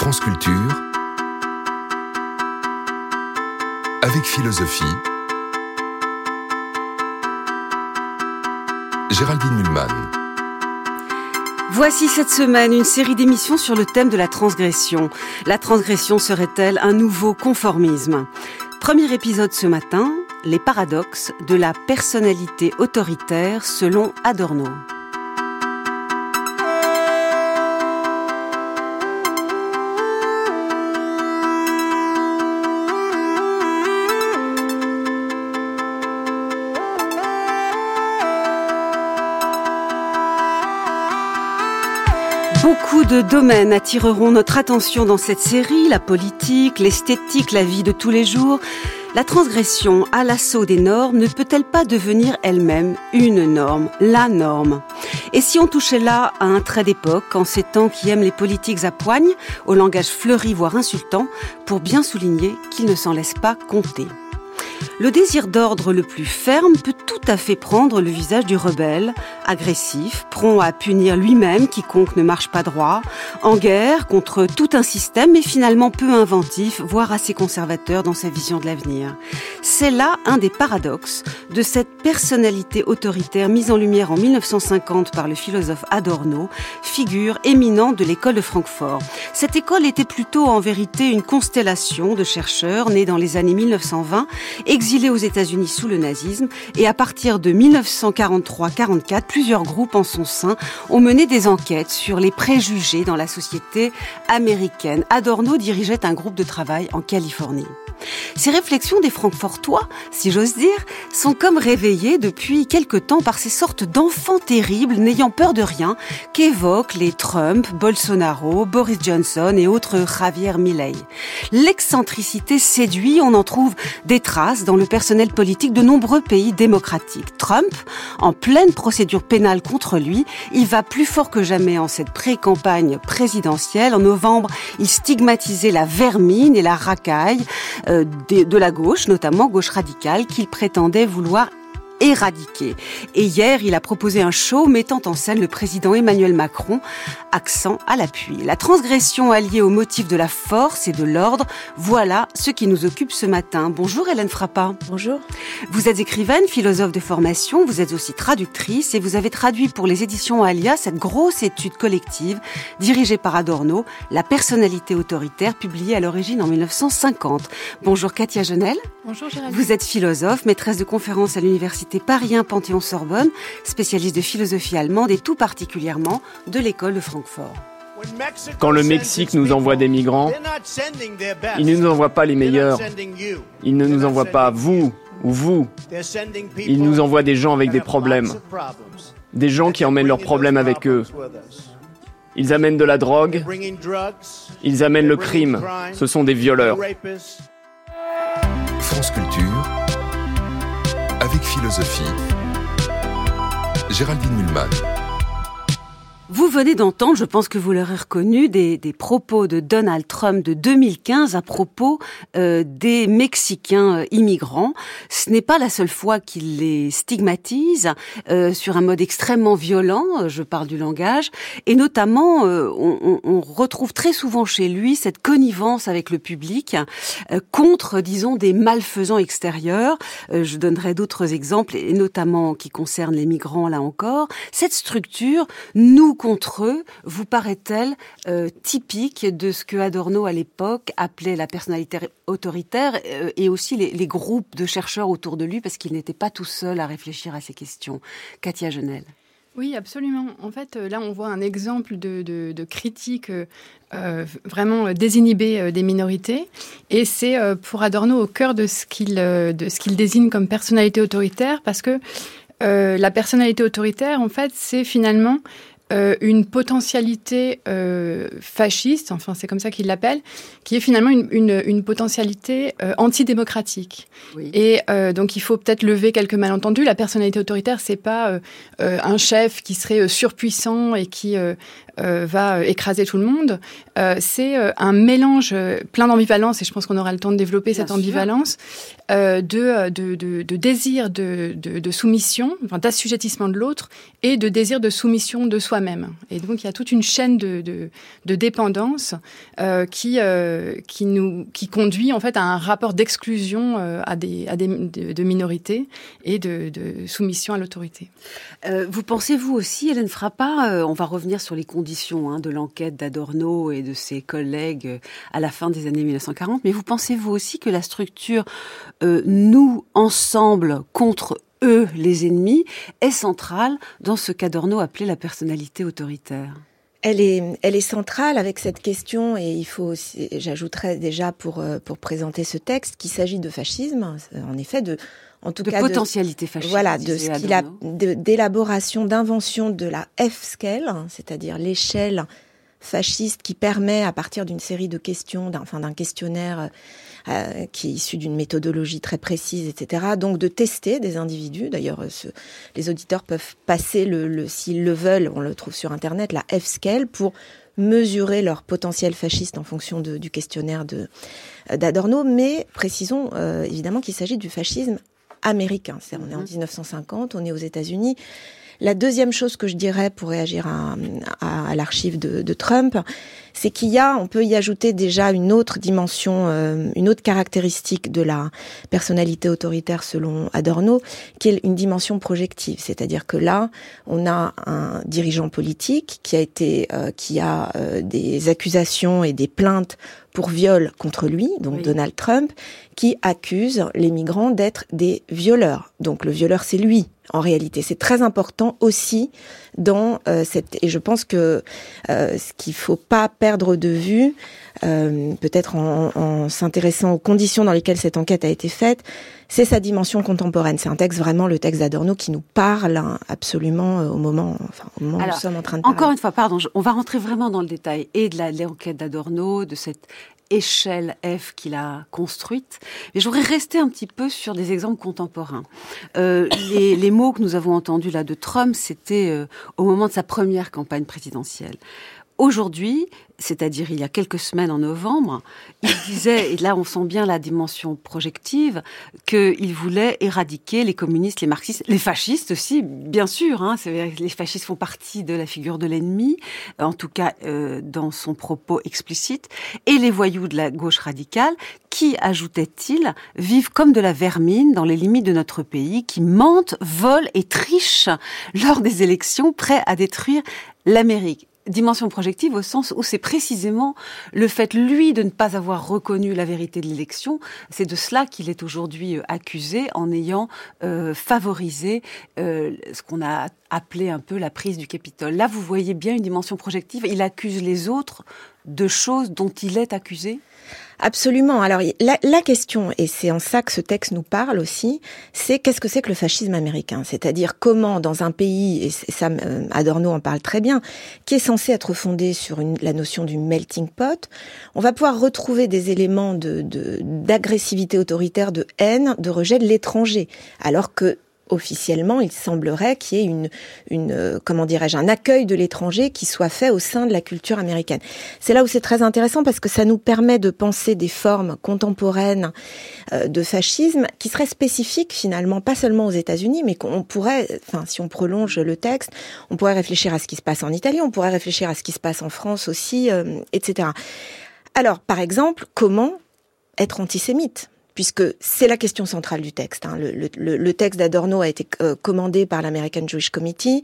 France Culture, avec philosophie, Géraldine Mulman. Voici cette semaine une série d'émissions sur le thème de la transgression. La transgression serait-elle un nouveau conformisme? Premier épisode ce matin, les paradoxes de la personnalité autoritaire selon Adorno. Beaucoup de domaines attireront notre attention dans cette série, la politique, l'esthétique, la vie de tous les jours. La transgression à l'assaut des normes ne peut-elle pas devenir elle-même une norme, la norme? Et si on touchait là à un trait d'époque, en ces temps qui aiment les politiques à poigne, au langage fleuri voire insultant, pour bien souligner qu'ils ne s'en laissent pas compter le désir d'ordre le plus ferme peut tout à fait prendre le visage du rebelle, agressif, prompt à punir lui-même quiconque ne marche pas droit, en guerre contre tout un système mais finalement peu inventif, voire assez conservateur dans sa vision de l'avenir. C'est là un des paradoxes de cette personnalité autoritaire mise en lumière en 1950 par le philosophe Adorno, figure éminente de l'école de Francfort. Cette école était plutôt en vérité une constellation de chercheurs nés dans les années 1920, exilés aux États-Unis sous le nazisme, et à partir de 1943-44, plusieurs groupes en son sein ont mené des enquêtes sur les préjugés dans la société américaine. Adorno dirigeait un groupe de travail en Californie. Ces réflexions des Francfortois, si j'ose dire, sont comme réveillées depuis quelque temps par ces sortes d'enfants terribles n'ayant peur de rien qu'évoquent les Trump, Bolsonaro, Boris Johnson et autres Javier Milei. L'excentricité séduit, on en trouve des traces dans le personnel politique de nombreux pays démocratiques. Trump, en pleine procédure pénale contre lui, il va plus fort que jamais en cette pré-campagne présidentielle. En novembre, il stigmatisait la vermine et la racaille. Euh, de, la gauche, notamment gauche radicale, qu'il prétendait vouloir éradiquer. Et hier, il a proposé un show mettant en scène le président Emmanuel Macron, accent à l'appui. La transgression alliée au motif de la force et de l'ordre, voilà ce qui nous occupe ce matin. Bonjour Hélène Frappa. Bonjour. Vous êtes écrivaine, philosophe de formation, vous êtes aussi traductrice et vous avez traduit pour les éditions Alia cette grosse étude collective dirigée par Adorno, La personnalité autoritaire, publiée à l'origine en 1950. Bonjour Katia Genel. Bonjour Gérald. Vous êtes philosophe, maîtresse de conférences à l'université Paris Panthéon-Sorbonne, spécialiste de philosophie allemande et tout particulièrement de l'école de Francfort. Quand le Mexique nous envoie des migrants, il ne nous envoie pas les meilleurs. Il ne nous envoie pas vous ou vous. Il nous envoie des gens avec des problèmes. Des gens qui emmènent leurs problèmes avec eux. Ils amènent de la drogue. Ils amènent le crime. Ce sont des violeurs. France Culture avec philosophie. Géraldine Mulman. Vous venez d'entendre, je pense que vous l'aurez reconnu, des, des, propos de Donald Trump de 2015 à propos euh, des Mexicains euh, immigrants. Ce n'est pas la seule fois qu'il les stigmatise euh, sur un mode extrêmement violent, euh, je parle du langage, et notamment euh, on, on, retrouve très souvent chez lui cette connivence avec le public contre, disons, des malfaisants extérieurs. je donnerai d'autres exemples, et notamment qui concernent les migrants là encore. Cette structure nous contre eux vous paraît-elle euh, typique de ce que Adorno à l'époque appelait la personnalité autoritaire euh, et aussi les, groupes de chercheurs autour de lui parce qu'il n'était pas tout seul à réfléchir à ces questions Katia Genel. Oui, absolument. En fait, euh, là, on voit un exemple de, critique vraiment désinhibée des minorités. Et c'est pour Adorno au cœur de ce qu'il qu'il désigne comme personnalité autoritaire, parce que la personnalité autoritaire, en fait, c'est finalement euh, une potentialité euh, fasciste, enfin c'est comme ça qu'il l'appelle, qui est finalement une, une, une potentialité euh, antidémocratique. Oui. Et euh, donc il faut peut-être lever quelques malentendus. La personnalité autoritaire, c'est pas euh, un chef qui serait surpuissant et qui va écraser tout le monde. c'est un mélange plein d'ambivalence, et je pense qu'on aura le temps de développer cette ambivalence, de, de, de, de, désir de, de, soumission, enfin, d'assujettissement de l'autre, et de désir de soumission de soi-même. Et donc il y a toute une chaîne de, dépendance qui, qui, nous, qui conduit en fait à un rapport d'exclusion à des, à des de, minorités et de, soumission à l'autorité. Euh, vous pensez-vous aussi, Hélène Frappa, euh, on va revenir sur les conditions hein, de l'enquête d'Adorno et de ses collègues euh, à la fin des années 1940, mais vous pensez-vous aussi que la structure nous, ensemble, contre eux, les ennemis, est centrale dans ce qu'Adorno appelait la personnalité autoritaire? Elle est, elle est centrale avec cette question et il faut j'ajouterais déjà pour, pour présenter ce texte qu'il s'agit de fascisme, en effet de en tout de cas potentialité fasciste. Voilà, de ce qu'il a d'élaboration, d'invention de la F-scale, c'est-à-dire l'échelle fasciste qui permet, à partir d'une série de questions, d'un enfin, questionnaire euh, qui est issu d'une méthodologie très précise, etc., donc de tester des individus. D'ailleurs, les auditeurs peuvent passer, le, le s'ils le veulent, on le trouve sur Internet, la F-scale pour mesurer leur potentiel fasciste en fonction de, du questionnaire de d'Adorno, mais précisons euh, évidemment qu'il s'agit du fascisme américain. C'est on est en 1950, mhm. on est aux États-Unis. La deuxième chose que je dirais pour réagir à, à, l'archive de, de, Trump, c'est qu'il y a, on peut y ajouter déjà une autre dimension, euh, une autre caractéristique de la personnalité autoritaire selon Adorno, qui est une dimension projective. C'est-à-dire que là, on a un dirigeant politique qui a été, euh, qui a euh, des accusations et des plaintes pour viol contre lui, donc Donald Trump, qui accuse les migrants d'être des violeurs. Donc le violeur, c'est lui, en réalité. C'est très important aussi dans euh, cette... Et je pense que euh, ce qu'il faut pas perdre de vue, euh, peut-être en, en s'intéressant aux conditions dans lesquelles cette enquête a été faite, c'est sa dimension contemporaine. C'est un texte vraiment le texte d'Adorno qui nous parle hein, absolument au moment, enfin, au moment où nous sommes en train de parler. Encore une fois, pardon, on va rentrer vraiment dans le détail et de l'enquête d'Adorno, de cette échelle F qu'il a construite. Mais je voudrais rester un petit peu sur des exemples contemporains. Euh, les, mots que nous avons entendus là de Trump, c'était euh, au moment de sa première campagne présidentielle. Aujourd'hui, c'est-à-dire il y a quelques semaines en novembre, il disait, et là on sent bien la dimension projective, qu'il voulait éradiquer les communistes, les marxistes, les fascistes aussi, bien sûr. Hein, les fascistes font partie de la figure de l'ennemi, en tout cas euh, dans son propos explicite, et les voyous de la gauche radicale, qui, ajoutait-il, vivent comme de la vermine dans les limites de notre pays, qui mentent, volent et trichent lors des élections, prêts à détruire l'Amérique dimension projective au sens où c'est précisément le fait, lui, de ne pas avoir reconnu la vérité de l'élection. C'est de cela qu'il est aujourd'hui euh, accusé en ayant euh, favorisé euh, ce qu'on a appelé un peu la prise du Capitole. Là, vous voyez bien une dimension projective. Il accuse les autres de choses dont il est accusé? Absolument. Alors la, question, et c'est en ça que ce texte nous parle aussi, c'est qu'est-ce que c'est que le fascisme américain? C'est-à-dire comment dans un pays, et ça euh, Adorno en parle très bien, qui est censé être fondé sur la notion du melting pot, on va pouvoir retrouver des éléments d'agressivité autoritaire, de haine, de rejet de l'étranger, alors que officiellement, il semblerait qu'il y ait une, euh, comment dirais-je, un accueil de l'étranger qui soit fait au sein de la culture américaine. C'est là où c'est très intéressant parce que ça nous permet de penser des formes contemporaines euh, de fascisme qui seraient spécifiques finalement, pas seulement aux États-Unis, mais qu'on pourrait, enfin, si on prolonge le texte, on pourrait réfléchir à ce qui se passe en Italie, on pourrait réfléchir à ce qui se passe en France aussi, euh, etc. Alors, par exemple, comment être antisémite? Puisque c'est la question centrale du texte. Hein. Le, le, le, texte d'Adorno a été euh, commandé par l'American Jewish Committee.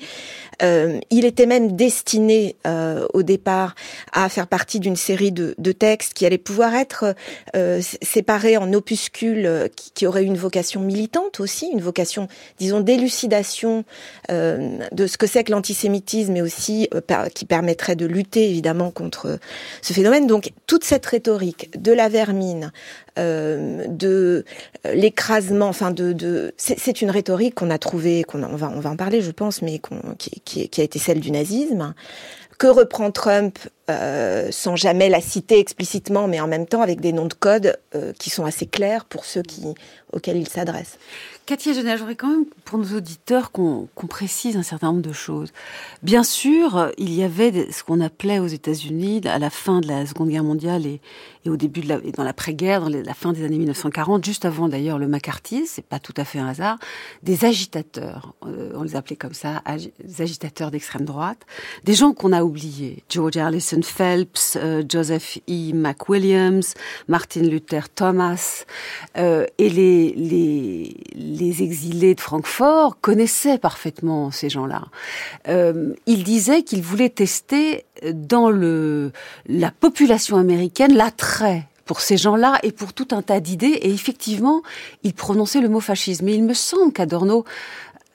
Euh, il était même destiné euh, au départ à faire partie d'une série de, de, textes qui allaient pouvoir être euh, séparés en opuscules qui, qui, auraient une vocation militante aussi, une vocation, disons, d'élucidation de ce que c'est que l'antisémitisme, mais aussi qui permettrait de lutter évidemment contre ce phénomène. Donc toute cette rhétorique de la vermine, euh, de euh, l'écrasement, enfin de, c'est une rhétorique qu'on a trouvée, qu'on on va en parler, je pense, mais qui, a été celle du nazisme que reprend Trump euh, sans jamais la citer explicitement, mais en même temps avec des noms de code euh, qui sont assez clairs pour ceux auxquels il s'adresse. Katia Genel, j'aurais quand même pour nos auditeurs qu'on précise un certain nombre de choses. Bien sûr, il y avait ce qu'on appelait aux États-Unis, à la fin de la Seconde Guerre mondiale et, et au début de la, dans l'après-guerre, dans la fin des années 1940, juste avant d'ailleurs le McCarthy, c'est pas tout à fait un hasard, des agitateurs, euh, on les appelait comme ça, des agitateurs d'extrême droite, des gens qu'on a oubliés, George Allison Phelps, euh, Joseph E. McWilliams, Martin Luther Thomas, euh, et les, les, les exilés de Francfort connaissaient parfaitement ces gens-là. Euh, ils disaient qu'ils voulaient tester dans le, la population américaine l'attrait pour ces gens-là et pour tout un tas d'idées. Et effectivement, il prononçait le mot fascisme. Mais il me semble qu'Adorno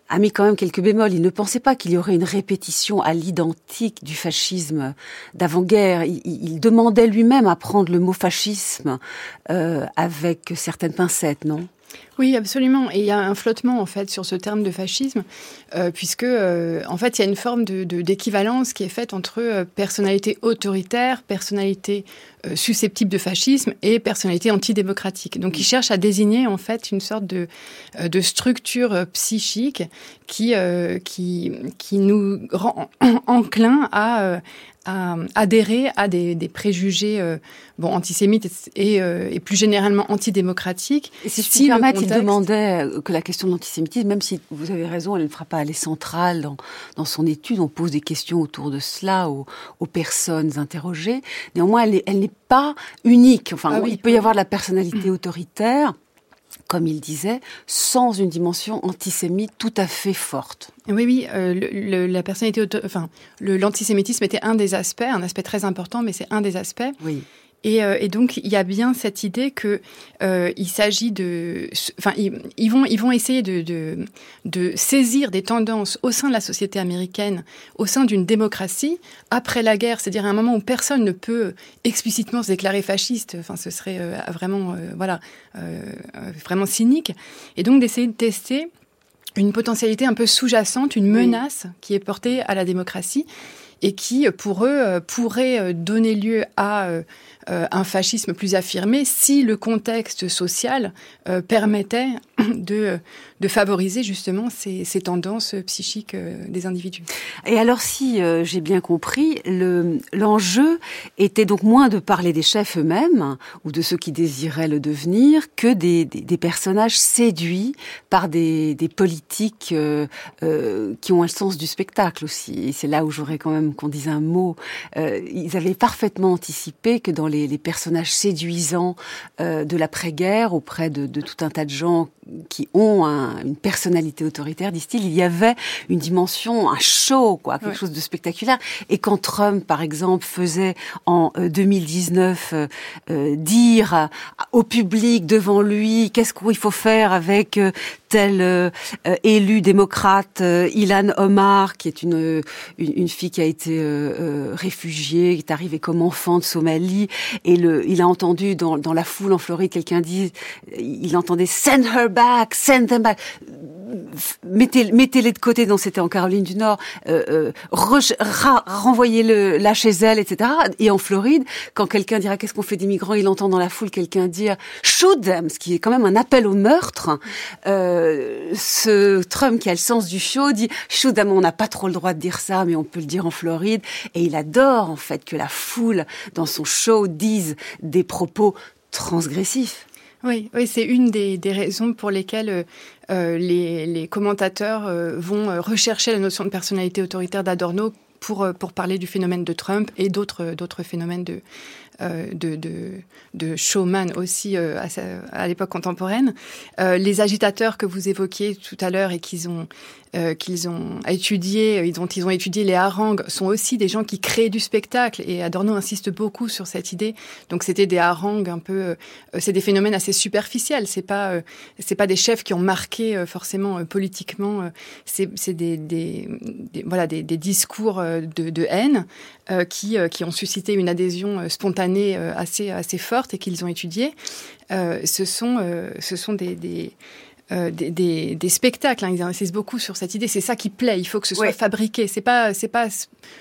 a mis quand même quelques bémols. Il ne pensait pas qu'il y aurait une répétition à l'identique du fascisme d'avant-guerre. Il, demandait lui-même à prendre le mot fascisme euh, avec certaines pincettes, non? Oui, absolument. Et il y a un flottement en fait sur ce terme de fascisme, euh, puisque euh, en fait il y a une forme d'équivalence qui est faite entre euh, personnalité autoritaire, personnalité susceptible de fascisme et personnalité antidémocratique. Donc il cherche à désigner en fait une sorte de de structure psychique qui qui qui nous rend enclin à à adhérer à des, des préjugés euh, bon antisémites et, euh, et, plus généralement antidémocratiques. Et si je permettre, il demandait euh, que la question de l'antisémitisme, même si vous avez raison, elle ne fera pas aller centrale dans, dans son étude, on pose des questions autour de cela aux, aux personnes interrogées. Néanmoins, elle n'est pas unique. Enfin, ah il peut y avoir de la personnalité autoritaire comme il disait, sans une dimension antisémite tout à fait forte. Oui, oui, euh, le, la personnalité, enfin, l'antisémitisme était un des aspects, un aspect très important, mais c'est un des aspects. Oui. Et, euh, et, donc il y a bien cette idée que euh, il s'agit de, enfin ils, vont ils vont essayer de, de, de saisir des tendances au sein de la société américaine, au sein d'une démocratie après la guerre, c'est-à-dire à un moment où personne ne peut explicitement se déclarer fasciste. Enfin ce serait euh, vraiment euh, voilà euh, vraiment cynique. Et donc d'essayer de tester une potentialité un peu sous-jacente, une menace qui est portée à la démocratie et qui, pour eux, pourrait donner lieu à euh, un fascisme plus affirmé si le contexte social euh, permettait de, de favoriser justement ces, ces tendances psychiques euh, des individus. Et alors si j'ai bien compris, l'enjeu était donc moins de parler des chefs eux-mêmes ou de ceux qui désiraient le devenir que des, des, des personnages séduits par des, des politiques euh, qui ont un sens du spectacle aussi. Et c'est là où j'aurais quand même qu'on dise un mot. ils avaient parfaitement anticipé que dans les, personnages séduisants euh, de l'après-guerre auprès de, tout un tas de gens qui ont une personnalité autoritaire, disent-ils, il y avait une dimension, un show, quoi, quelque chose de spectaculaire. Et quand Trump, par exemple, faisait en 2019 euh, euh, dire au public devant lui qu'est-ce qu'il faut faire avec tel élu démocrate, Ilan Omar, qui est une, une, fille qui a été réfugiée, qui est arrivée comme enfant de Somalie, et le, il a entendu dans, dans la foule en Floride quelqu'un dire, il entendait send her back, send them back. Mettez, mettez-les de côté, dont c'était en Caroline du Nord, euh, euh, renvoyez-le là chez elle, etc. Et en Floride, quand quelqu'un dira qu'est-ce qu'on fait des migrants, il entend dans la foule quelqu'un dire shoot them, ce qui est quand même un appel au meurtre. Euh, ce Trump qui a le sens du show dit them, on n'a pas trop le droit de dire ça, mais on peut le dire en Floride. Et il adore en fait que la foule dans son show dise des propos transgressifs. Oui, c'est une des, raisons pour lesquelles euh, euh les, commentateurs euh, vont euh, rechercher la notion de personnalité autoritaire d'Adorno pour, pour parler du phénomène de Trump et d'autres phénomènes de, euh, de, de, de, showman aussi euh, à, à l'époque contemporaine. Euh, les agitateurs que vous évoquiez tout à l'heure et qu'ils ont euh, qu'ils ont étudié, dont ils ont étudié les harangues, sont aussi des gens qui créent du spectacle. Et Adorno insiste beaucoup sur cette idée. Donc c'était des harangues un peu, euh, c'est des phénomènes assez superficiels. C'est pas, euh, c'est pas des chefs qui ont marqué forcément politiquement. c'est des, des, des, voilà, des, des discours de, de haine qui, qui ont suscité une adhésion spontanée assez, assez forte et qu'ils ont étudié. ce sont, ce sont des, des des, des, spectacles. Hein. Ils insistent beaucoup sur cette idée. C'est ça qui plaît. Il faut que ce soit fabriqué. C'est pas c'est pas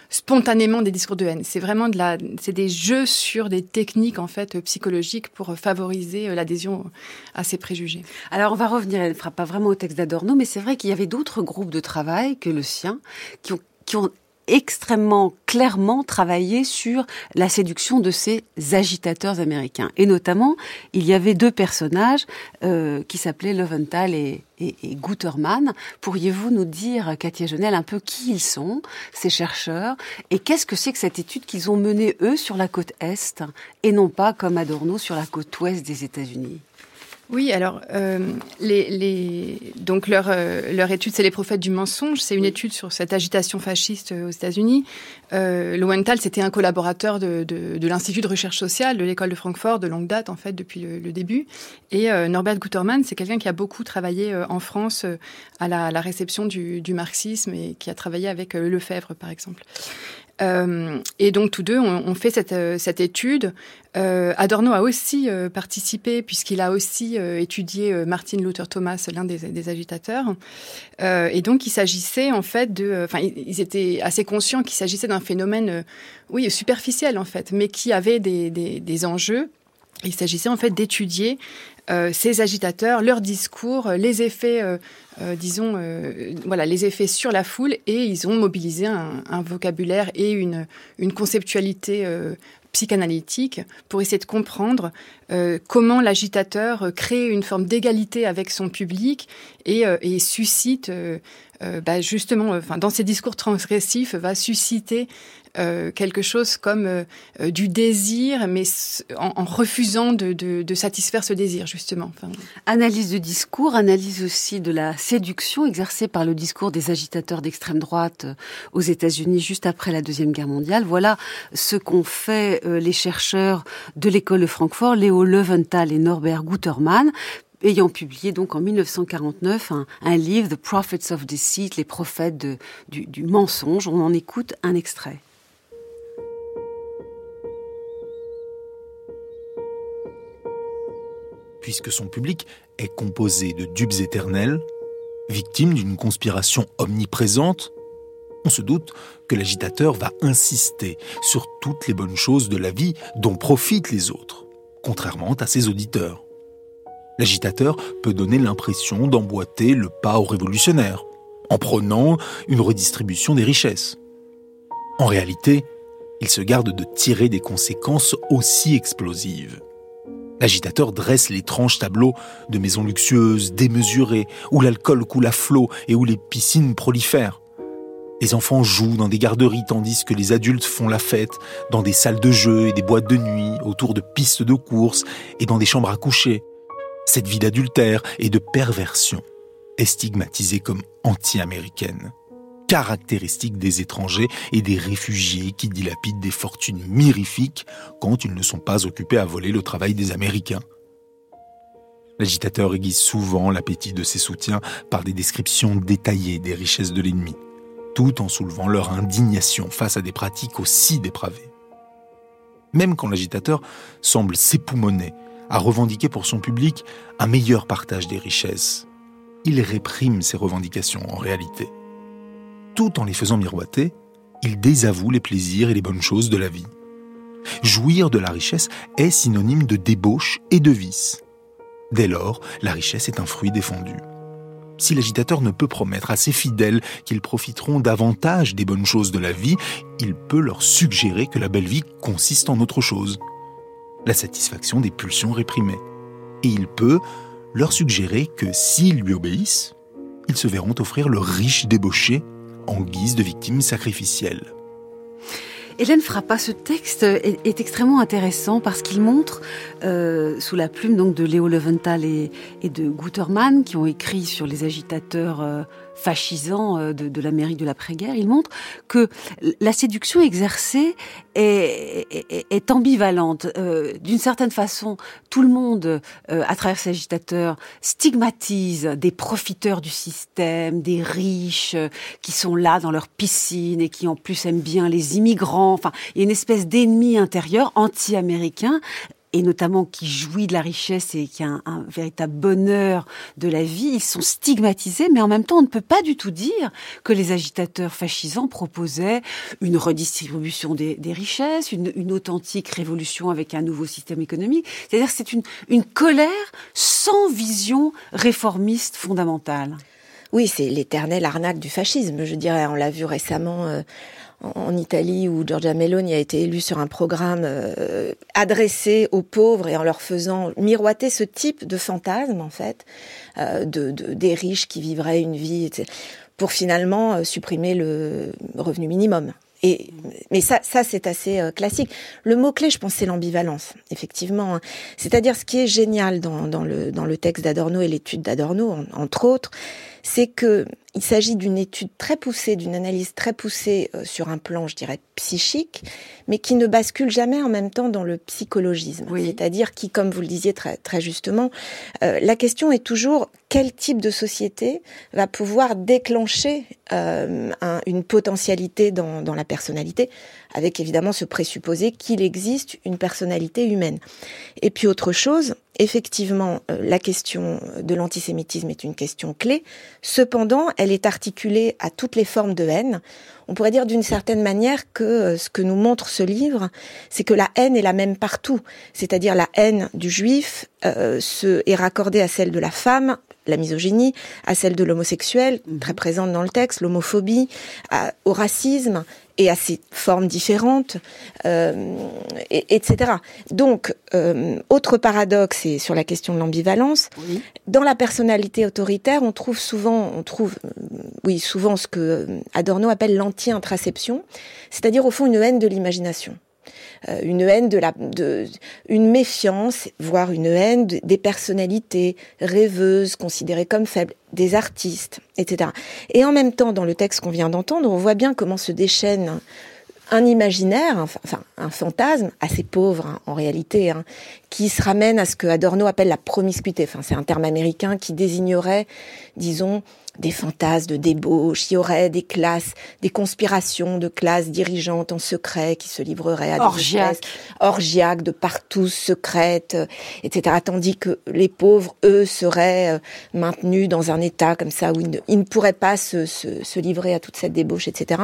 spontanément des discours de haine. C'est vraiment de la c'est des jeux sur des techniques en fait psychologiques pour favoriser l'adhésion à ces préjugés. Alors on va revenir. Elle ne fera pas vraiment au texte d'Adorno, mais c'est vrai qu'il y avait d'autres groupes de travail que le sien qui ont qui ont extrêmement clairement travaillé sur la séduction de ces agitateurs américains. Et notamment, il y avait deux personnages euh, qui s'appelaient Leventhal et, et, Gutermann. Pourriez-vous nous dire, Katia Genel, un peu qui ils sont, ces chercheurs, et qu'est-ce que c'est que cette étude qu'ils ont menée, eux, sur la côte Est, et non pas, comme Adorno, sur la côte Ouest des États-Unis? Oui, alors, euh, les, les, donc leur, euh, leur étude, c'est les prophètes du mensonge. C'est une étude sur cette agitation fasciste euh, aux États-Unis. Euh, Lowenthal, c'était un collaborateur de, de, de l'Institut de recherche sociale de l'école de Francfort de longue date, en fait, depuis le, le début. Et euh, Norbert Gutermann, c'est quelqu'un qui a beaucoup travaillé en France à la, la réception du, du, marxisme et qui a travaillé avec Lefebvre, par exemple. Euh, et donc tous deux ont, on fait cette, euh, cette étude. Euh, Adorno a aussi participé puisqu'il a aussi étudié Martin Luther Thomas, l'un des, des, agitateurs. et donc il s'agissait en fait de, enfin ils étaient assez conscients qu'il s'agissait d'un phénomène, oui superficiel en fait, mais qui avait des, des, enjeux. Il s'agissait en fait d'étudier ces agitateurs, leurs discours, euh, les effets, euh, disons, voilà, les effets sur la foule, et ils ont mobilisé un, vocabulaire et une, une conceptualité psychanalytique pour essayer de comprendre comment l'agitateur crée une forme d'égalité avec son public et, et suscite bah justement, enfin, dans ses discours transgressifs, va susciter euh, quelque chose comme euh, euh, du désir, mais en, refusant de, satisfaire ce désir, justement. Analyse de discours, analyse aussi de la séduction exercée par le discours des agitateurs d'extrême droite aux États-Unis juste après la Deuxième Guerre mondiale. Voilà ce qu'ont fait les chercheurs de l'école de Francfort, Léo Leventhal et Norbert Gutermann, ayant publié donc en 1949 un, livre, The Prophets of Deceit, les prophètes du mensonge. On en écoute un extrait. Puisque son public est composé de dupes éternels, victimes d'une conspiration omniprésente, on se doute que l'agitateur va insister sur toutes les bonnes choses de la vie dont profitent les autres, contrairement à ses auditeurs. L'agitateur peut donner l'impression d'emboîter le pas aux révolutionnaires, en prenant une redistribution des richesses. En réalité, il se garde de tirer des conséquences aussi explosives. L'agitateur dresse l'étrange tableau de maisons luxueuses, démesurées, où l'alcool coule à flot et où les piscines prolifèrent. Les enfants jouent dans des garderies tandis que les adultes font la fête dans des salles de jeux et des boîtes de nuit, autour de pistes de course et dans des chambres à coucher. Cette vie d'adultère et de perversion est stigmatisée comme anti-américaine caractéristique des étrangers et des réfugiés qui dilapident des fortunes mirifiques quand ils ne sont pas occupés à voler le travail des Américains. L'agitateur aiguise souvent l'appétit de ses soutiens par des descriptions détaillées des richesses de l'ennemi, tout en soulevant leur indignation face à des pratiques aussi dépravées. Même quand l'agitateur semble s'époumoner à revendiquer pour son public un meilleur partage des richesses, il réprime ces revendications en réalité tout en les faisant miroiter, il désavoue les plaisirs et les bonnes choses de la vie. Jouir de la richesse est synonyme de débauche et de vice. Dès lors, la richesse est un fruit défendu. Si l'agitateur ne peut promettre à ses fidèles qu'ils profiteront davantage des bonnes choses de la vie, il peut leur suggérer que la belle vie consiste en autre chose, la satisfaction des pulsions réprimées. Et il peut leur suggérer que s'ils lui obéissent, ils se verront offrir le riche débauché en guise de victime sacrificielle. Hélène Frappa, ce texte est, extrêmement intéressant parce qu'il montre, euh, sous la plume donc de Léo Leventhal et, de Gutermann, qui ont écrit sur les agitateurs euh, fascisant euh, de, de l'Amérique de l'après-guerre, il montre que la séduction exercée est, est, est ambivalente. Euh, D'une certaine façon, tout le monde, euh, à travers ces agitateurs, stigmatise des profiteurs du système, des riches euh, qui sont là dans leur piscine et qui en plus aiment bien les immigrants. Enfin, il y a une espèce d'ennemi intérieur anti-américain et notamment qui jouit de la richesse et qui a un, véritable bonheur de la vie, ils sont stigmatisés, mais en même temps, on ne peut pas du tout dire que les agitateurs fascisants proposaient une redistribution des, richesses, une, authentique révolution avec un nouveau système économique. C'est-à-dire c'est une, colère sans vision réformiste fondamentale. Oui, c'est l'éternelle arnaque du fascisme, je dirais. On l'a vu récemment euh, en Italie où Giorgia Meloni a été élue sur un programme euh, adressé aux pauvres et en leur faisant miroiter ce type de fantasme, en fait, euh, de, des riches qui vivraient une vie, pour finalement supprimer le revenu minimum. Et, mais ça, ça c'est assez classique. Le mot clé, je pense, c'est l'ambivalence, effectivement. Hein. C'est-à-dire ce qui est génial dans, dans, le, dans le texte d'Adorno et l'étude d'Adorno, entre autres, c'est que il s'agit d'une étude très poussée, d'une analyse très poussée euh, sur un plan, je dirais, psychique, mais qui ne bascule jamais en même temps dans le psychologisme. C'est-à-dire qui, comme vous le disiez très, très justement, euh, la question est toujours quel type de société va pouvoir déclencher euh, une potentialité dans, dans la personnalité, avec évidemment ce présupposé qu'il existe une personnalité humaine. Et puis autre chose, effectivement, la question de l'antisémitisme est une question clé. Cependant, elle est articulée à toutes les formes de haine. On pourrait dire d'une certaine manière que euh, ce que nous montre ce livre, c'est que la haine est la même partout. C'est-à-dire la haine du juif euh, se, est raccordée à celle de la femme, la misogynie, à celle de l'homosexuel, mhm. très présente dans le texte, l'homophobie, au racisme et à ses formes différentes, euh, et, etc. Donc, euh, autre paradoxe, et sur la question de l'ambivalence, dans la personnalité autoritaire, on trouve souvent, on trouve, euh, oui, souvent ce que Adorno appelle l'anti-intraception, c'est-à-dire au fond une haine de l'imagination. Euh, une haine de la, de, une méfiance, voire une haine des personnalités rêveuses, considérées comme faibles, des artistes, etc. Et en même temps, dans le texte qu'on vient d'entendre, on voit bien comment se déchaîne un imaginaire, enfin un fantasme assez pauvre hein, en réalité, hein, qui se ramène à ce que Adorno appelle la promiscuité. Enfin, c'est un terme américain qui désignerait, disons, des fantasmes de débauche. Il y aurait des classes, des conspirations de classes dirigeantes en secret qui se livreraient à des orgiaques, orgiaques de partout, secrètes, etc. Tandis que les pauvres, eux, seraient euh, maintenus dans un état comme ça où ils ne, pourraient pas se, se, se livrer à toute cette débauche, etc.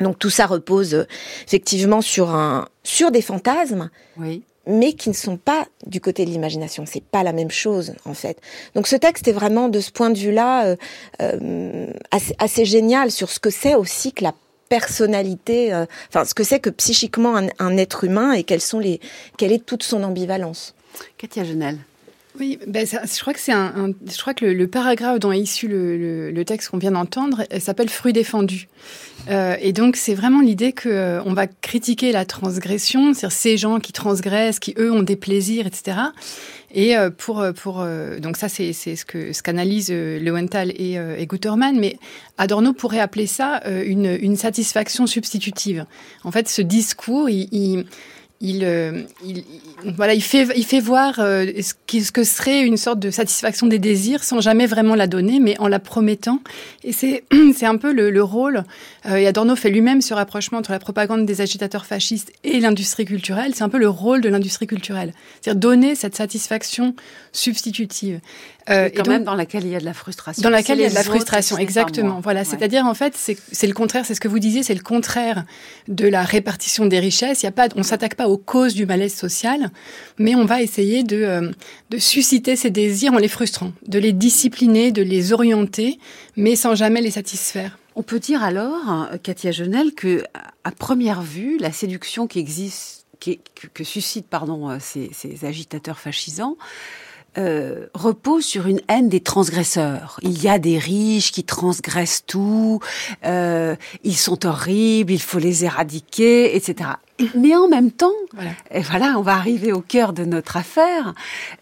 Donc tout ça repose euh, effectivement sur un sur des fantasmes, oui. Mais qui ne sont pas du côté de l'imagination. C'est pas la même chose en fait. Donc ce texte est vraiment de ce point de vue-là euh, euh assez, génial sur ce que c'est aussi que la personnalité, euh, enfin ce que c'est que psychiquement un, un, être humain et quelles sont les quelle est toute son ambivalence. Katia Genel. Oui, ben je crois que c'est un, je crois que le, paragraphe dont est issu le, texte qu'on vient d'entendre s'appelle fruit défendu. Euh, et donc c'est vraiment l'idée que euh, on va critiquer la transgression, c'est-à-dire ces gens qui transgressent, qui eux ont des plaisirs, etc. Et euh, pour pour donc ça c'est c'est ce que ce qu'analyse Lewenthal et, Guterman, mais Adorno pourrait appeler ça une une satisfaction substitutive. En fait, ce discours, il il, euh, il, voilà, il fait, il fait voir euh, ce, que serait une sorte de satisfaction des désirs sans jamais vraiment la donner, mais en la promettant. Et c'est, c'est un peu le, le rôle. Euh, et Adorno fait lui-même ce rapprochement entre la propagande des agitateurs fascistes et l'industrie culturelle. C'est un peu le rôle de l'industrie culturelle, c'est-à-dire donner cette satisfaction substitutive. Euh, quand même dans laquelle il y a de la frustration. Dans laquelle il y a de la frustration, exactement. Voilà, c'est-à-dire en fait, c'est le contraire, c'est ce que vous disiez, c'est le contraire de la répartition des richesses. Il y a pas, on s'attaque pas aux causes du malaise social, mais on va essayer de, euh, de susciter ces désirs en les frustrant, de les discipliner, de les orienter, mais sans jamais les satisfaire. On peut dire alors, Katia Genel, que à première vue, la séduction qui existe, qui, que, suscite pardon euh, ces, ces agitateurs fascisants, euh, repose sur une haine des transgresseurs. Il y a des riches qui transgressent tout, euh, ils sont horribles, il faut les éradiquer, etc. Mais en même temps, et voilà, on va arriver au cœur de notre affaire,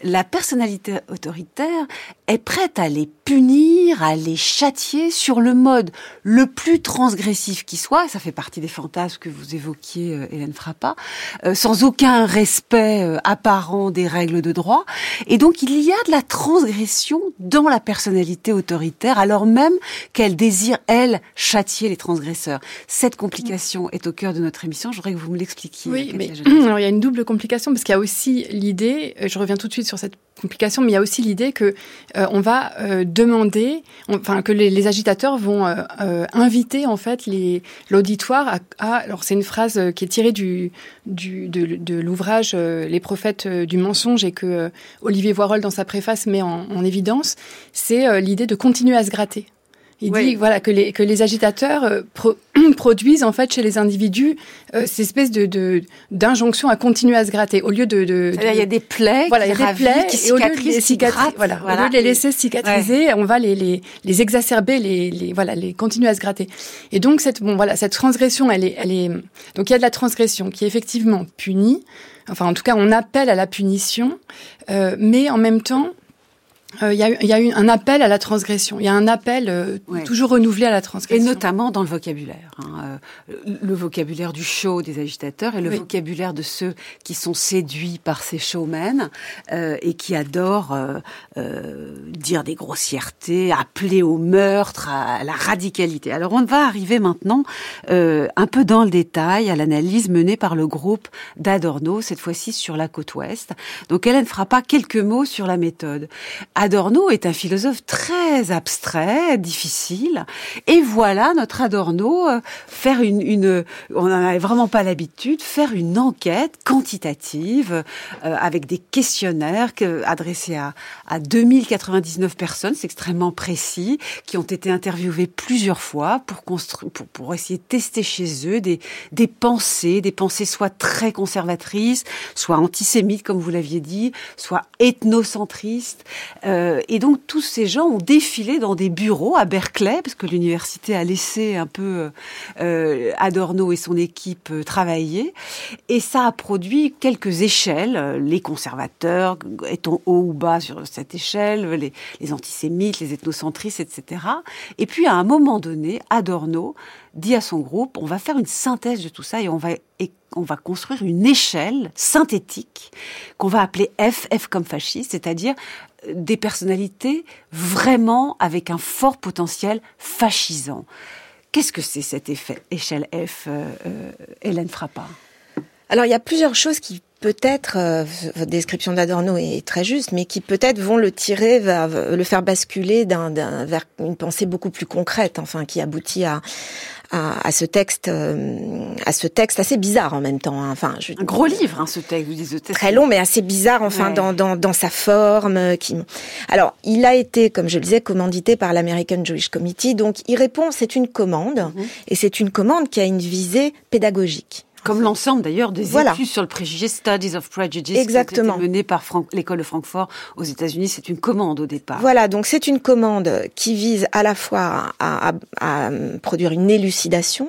la personnalité autoritaire est prête à les punir, à les châtier sur le mode le plus transgressif qui soit, ça fait partie des fantasmes que vous évoquiez, euh, Hélène Frappa, euh, sans aucun respect euh, apparent des règles de droit. Et donc il y a de la transgression dans la personnalité autoritaire, alors même qu'elle désire, elle, châtier les transgresseurs. Cette complication est au cœur de notre émission. Je voudrais que vous me Oui, mais alors il y a une double complication parce qu'il y a aussi l'idée, je reviens tout de suite sur cette complication, mais il y a aussi l'idée que euh, on va euh, demander, enfin que les, les, agitateurs vont euh, inviter en fait l'auditoire à, à, alors c'est une phrase qui est tirée du, du de, de l'ouvrage Les prophètes du mensonge et que Olivier Voirol dans sa préface met en, en évidence, c'est l'idée de continuer à se gratter. Il dit voilà que les que les agitateurs euh, produisent en fait chez les individus euh, ces espèces de d'injonction à continuer à se gratter. Au lieu de, de, il y a des plaies voilà il y a des plaies qui et au lieu de les cicatri voilà, au lieu de les laisser cicatriser on va les, les les exacerber les, les voilà les continuer à se gratter. Et donc cette bon voilà cette transgression elle est elle est donc il y a de la transgression qui est effectivement punie. Enfin en tout cas on appelle à la punition euh, mais en même temps euh, il y, a, y, a eu un appel à la transgression. Il y a un appel euh, toujours renouvelé à la transgression. Et notamment dans le vocabulaire. Hein, euh, le vocabulaire du show des agitateurs et le vocabulaire de ceux qui sont séduits par ces showmen et qui adorent dire des grossièretés, appeler au meurtre, à, la radicalité. Alors on va arriver maintenant un peu dans le détail à l'analyse menée par le groupe d'Adorno, cette fois-ci sur la côte ouest. Donc Hélène fera pas quelques mots sur la méthode. Adorno est un philosophe très abstrait, difficile, et voilà notre Adorno euh, faire une, une on n'en avait vraiment pas l'habitude, faire une enquête quantitative euh, avec des questionnaires que, adressés à, à 2099 personnes, c'est extrêmement précis, qui ont été interviewées plusieurs fois pour construire, pour, pour essayer de tester chez eux des, des pensées, des pensées soit très conservatrices, soit antisémites comme vous l'aviez dit, soit ethnocentristes. Euh, et donc tous ces gens ont défilé dans des bureaux à Berkeley, parce que l'université a laissé un peu euh, Adorno et son équipe euh, travailler. Et ça a produit quelques échelles. Les conservateurs, étant haut ou bas sur cette échelle, les, les antisémites, les ethnocentristes, etc. Et puis à un moment donné, Adorno dit à son groupe, on va faire une synthèse de tout ça et on va, on va construire une échelle synthétique qu'on va appeler F, F comme fasciste, c'est-à-dire des personnalités vraiment avec un fort potentiel fascisant. Qu'est-ce que c'est cette effet, échelle F, euh, euh, Hélène Frappa? Alors il y a plusieurs choses qui peut-être, euh, votre description d'Adorno est très juste, mais qui peut-être vont le tirer le faire basculer vers une pensée beaucoup plus concrète, enfin, qui aboutit à, à, ce texte, euh, à ce texte assez bizarre en même temps. Hein. Enfin, je... un gros livre, hein, ce texte. Vous dites Très long, mais assez bizarre, enfin, dans, dans, dans, sa forme. Euh, qui... Alors, il a été, comme je le disais, commandité par l'American Jewish Committee. Donc, il répond, c'est une commande, mhm. et c'est une commande qui a une visée pédagogique. Comme l'ensemble d'ailleurs des voilà. études sur le préjugé, Studies of Prejudice, Exactement. qui été par l'école de Francfort aux États-Unis. C'est une commande au départ. Voilà, donc c'est une commande qui vise à la fois à, à, à, produire une élucidation,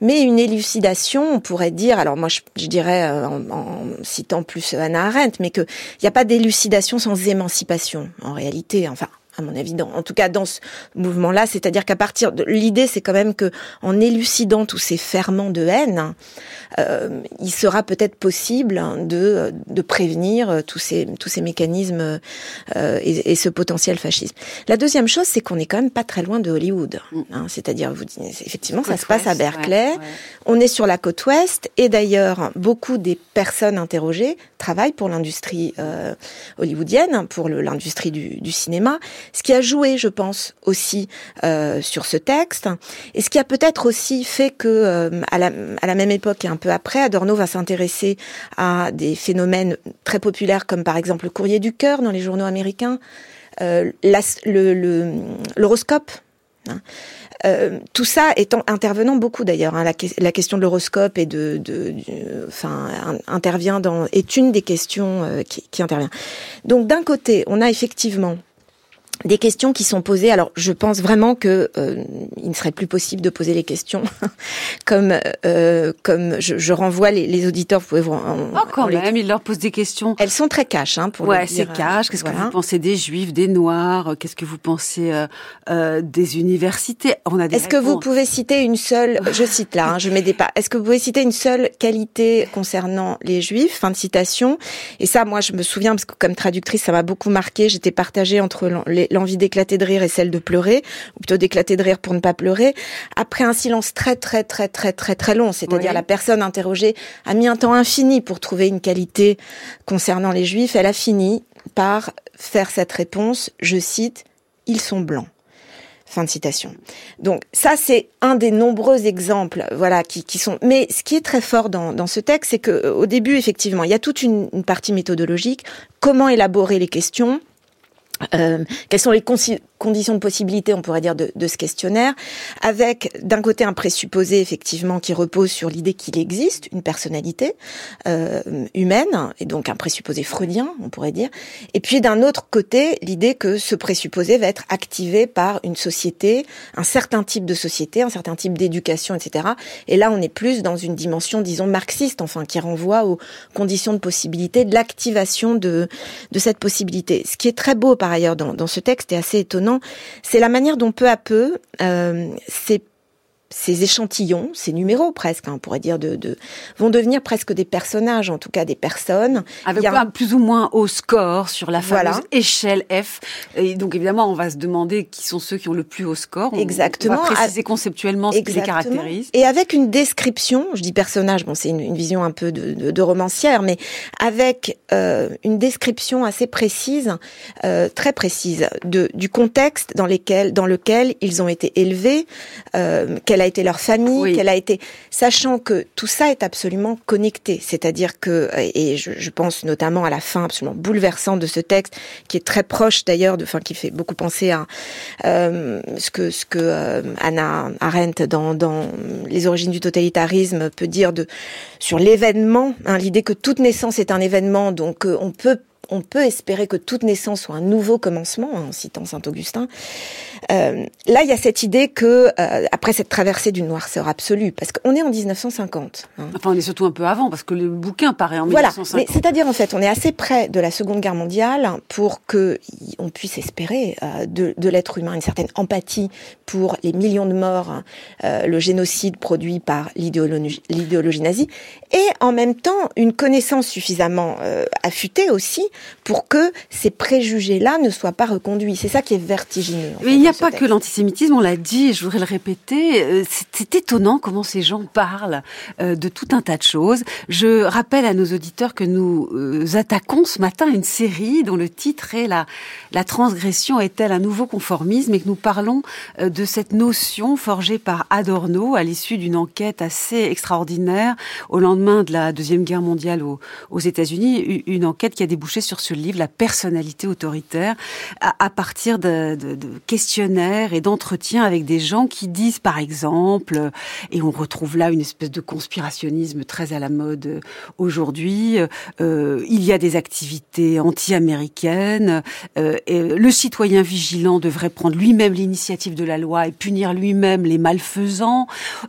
mais une élucidation, on pourrait dire, alors moi je, je dirais euh, en, en, citant plus Hannah Arendt, mais qu'il n'y a pas d'élucidation sans émancipation en réalité. Enfin, à mon avis, en tout cas dans ce mouvement-là, c'est-à-dire qu'à partir de l'idée, c'est quand même que en élucidant tous ces ferments de haine, euh, il sera peut-être possible de, de prévenir tous ces tous ces mécanismes euh, et, et, ce potentiel fascisme. La deuxième chose, c'est qu'on est quand même pas très loin de Hollywood, mm. hein, c'est-à-dire vous effectivement, ça se passe à Berkeley. On est sur la côte ouest et d'ailleurs beaucoup des personnes interrogées travaillent pour l'industrie euh, hollywoodienne, pour l'industrie du, du cinéma ce qui a joué, je pense, aussi euh, sur ce texte, et ce qui a peut-être aussi fait que, euh, à, la, à, la, même époque et un peu après, Adorno va s'intéresser à des phénomènes très populaires comme par exemple le courrier du cœur dans les journaux américains, euh, l'horoscope. Hein. Euh, tout ça étant intervenant beaucoup d'ailleurs. Hein, la, question de l'horoscope et de, de, enfin, intervient dans est une des questions euh, qui, qui intervient. Donc d'un côté, on a effectivement des questions qui sont posées. Alors, je pense vraiment que euh, il ne serait plus possible de poser les questions comme euh, comme je, je renvoie les, les, auditeurs. Vous pouvez voir. Oh, quand même, il leur pose des questions. Elles sont très cash, hein, pour ouais, c'est cash. Qu'est-ce que vous pensez des juifs, des noirs? Qu'est-ce que vous pensez euh, euh des universités? On a. Est-ce que vous pouvez citer une seule Je cite là, hein, je des pas. Est-ce que vous pouvez citer une seule qualité concernant les juifs? Fin de citation. Et ça, moi, je me souviens parce que comme traductrice, ça m'a beaucoup marqué. J'étais partagée entre les l'envie d'éclater de rire et celle de pleurer, ou plutôt d'éclater de rire pour ne pas pleurer. Après un silence très très très très très très long, c'est-à-dire la personne interrogée a mis un temps infini pour trouver une qualité concernant les juifs, elle a fini par faire cette réponse, je cite, ils sont blancs. Fin de citation. Donc ça, c'est un des nombreux exemples, voilà, qui, qui, sont. Mais ce qui est très fort dans, dans ce texte, c'est que au début, effectivement, il y a toute une, une partie méthodologique. Comment élaborer les questions? Euh, quelles sont les conditions de possibilité, on pourrait dire, de, de ce questionnaire, avec d'un côté un présupposé effectivement qui repose sur l'idée qu'il existe une personnalité euh, humaine, et donc un présupposé freudien, on pourrait dire, et puis d'un autre côté l'idée que ce présupposé va être activé par une société, un certain type de société, un certain type d'éducation, etc. Et là, on est plus dans une dimension, disons, marxiste, enfin, qui renvoie aux conditions de possibilité, de l'activation de, de cette possibilité. Ce qui est très beau par ailleurs dans, ce texte est assez étonnant, c'est la manière dont peu à peu euh, ces échantillons, ces numéros presque, hein, on pourrait dire, de, de, vont devenir presque des personnages, en tout cas des personnes. Avec un plus ou moins haut score sur la fameuse échelle F. Et donc évidemment, on va se demander qui sont ceux qui ont le plus haut score. Exactement. On va préciser conceptuellement ce qui les caractérise. Et avec une description, je dis personnage, bon c'est une, une, vision un peu de, de, de romancière, mais avec euh, une description assez précise, euh, très précise, de, du contexte dans, lesquels, dans lequel ils ont été élevés, euh, quelle a été leur famille, quelle a été, sachant que tout ça est absolument connecté. C'est-à-dire que, et je, je, pense notamment à la fin absolument bouleversante de ce texte, qui est très proche d'ailleurs, de, enfin qui fait beaucoup penser à euh, ce que ce que euh, Anna Arendt dans, dans les origines du totalitarisme peut dire de sur l'événement, hein, l'idée que toute naissance est un événement, donc euh, on peut on peut espérer que toute naissance soit un nouveau commencement, hein, en citant saint Augustin. Euh, là, il y a cette idée que euh, après cette traversée d'une noirceur absolue, parce qu'on est en 1950. Hein. Enfin, on est surtout un peu avant, parce que le bouquin paraît en voilà. 1950. Mais c'est-à-dire en fait, on est assez près de la Seconde Guerre mondiale pour que on puisse espérer euh, de, de l'être humain une certaine empathie pour les millions de morts, euh, le génocide produit par l'idéologie nazie, et en même temps une connaissance suffisamment euh, affûtée aussi pour que ces préjugés-là ne soient pas reconduits. C'est ça qui est vertigineux. Mais fait, il n'y a pas texte. que l'antisémitisme, on l'a dit, et je voudrais le répéter. Euh, c'est étonnant comment ces gens parlent euh, de tout un tas de choses. Je rappelle à nos auditeurs que nous euh, attaquons ce matin une série dont le titre est la, la transgression est-elle un nouveau conformisme? Et que nous parlons de cette notion forgée par Adorno à l'issue d'une enquête assez extraordinaire au lendemain de la Deuxième Guerre mondiale aux, aux États-Unis, une enquête qui a débouché sur ce livre, La personnalité autoritaire, à, partir de, questionnaires et d'entretiens avec des gens qui disent, par exemple, et on retrouve là une espèce de conspirationnisme très à la mode aujourd'hui, euh, il y a des activités anti-américaines, euh, le citoyen vigilant devrait prendre lui-même l'initiative de la loi et punir lui-même les malfaisants.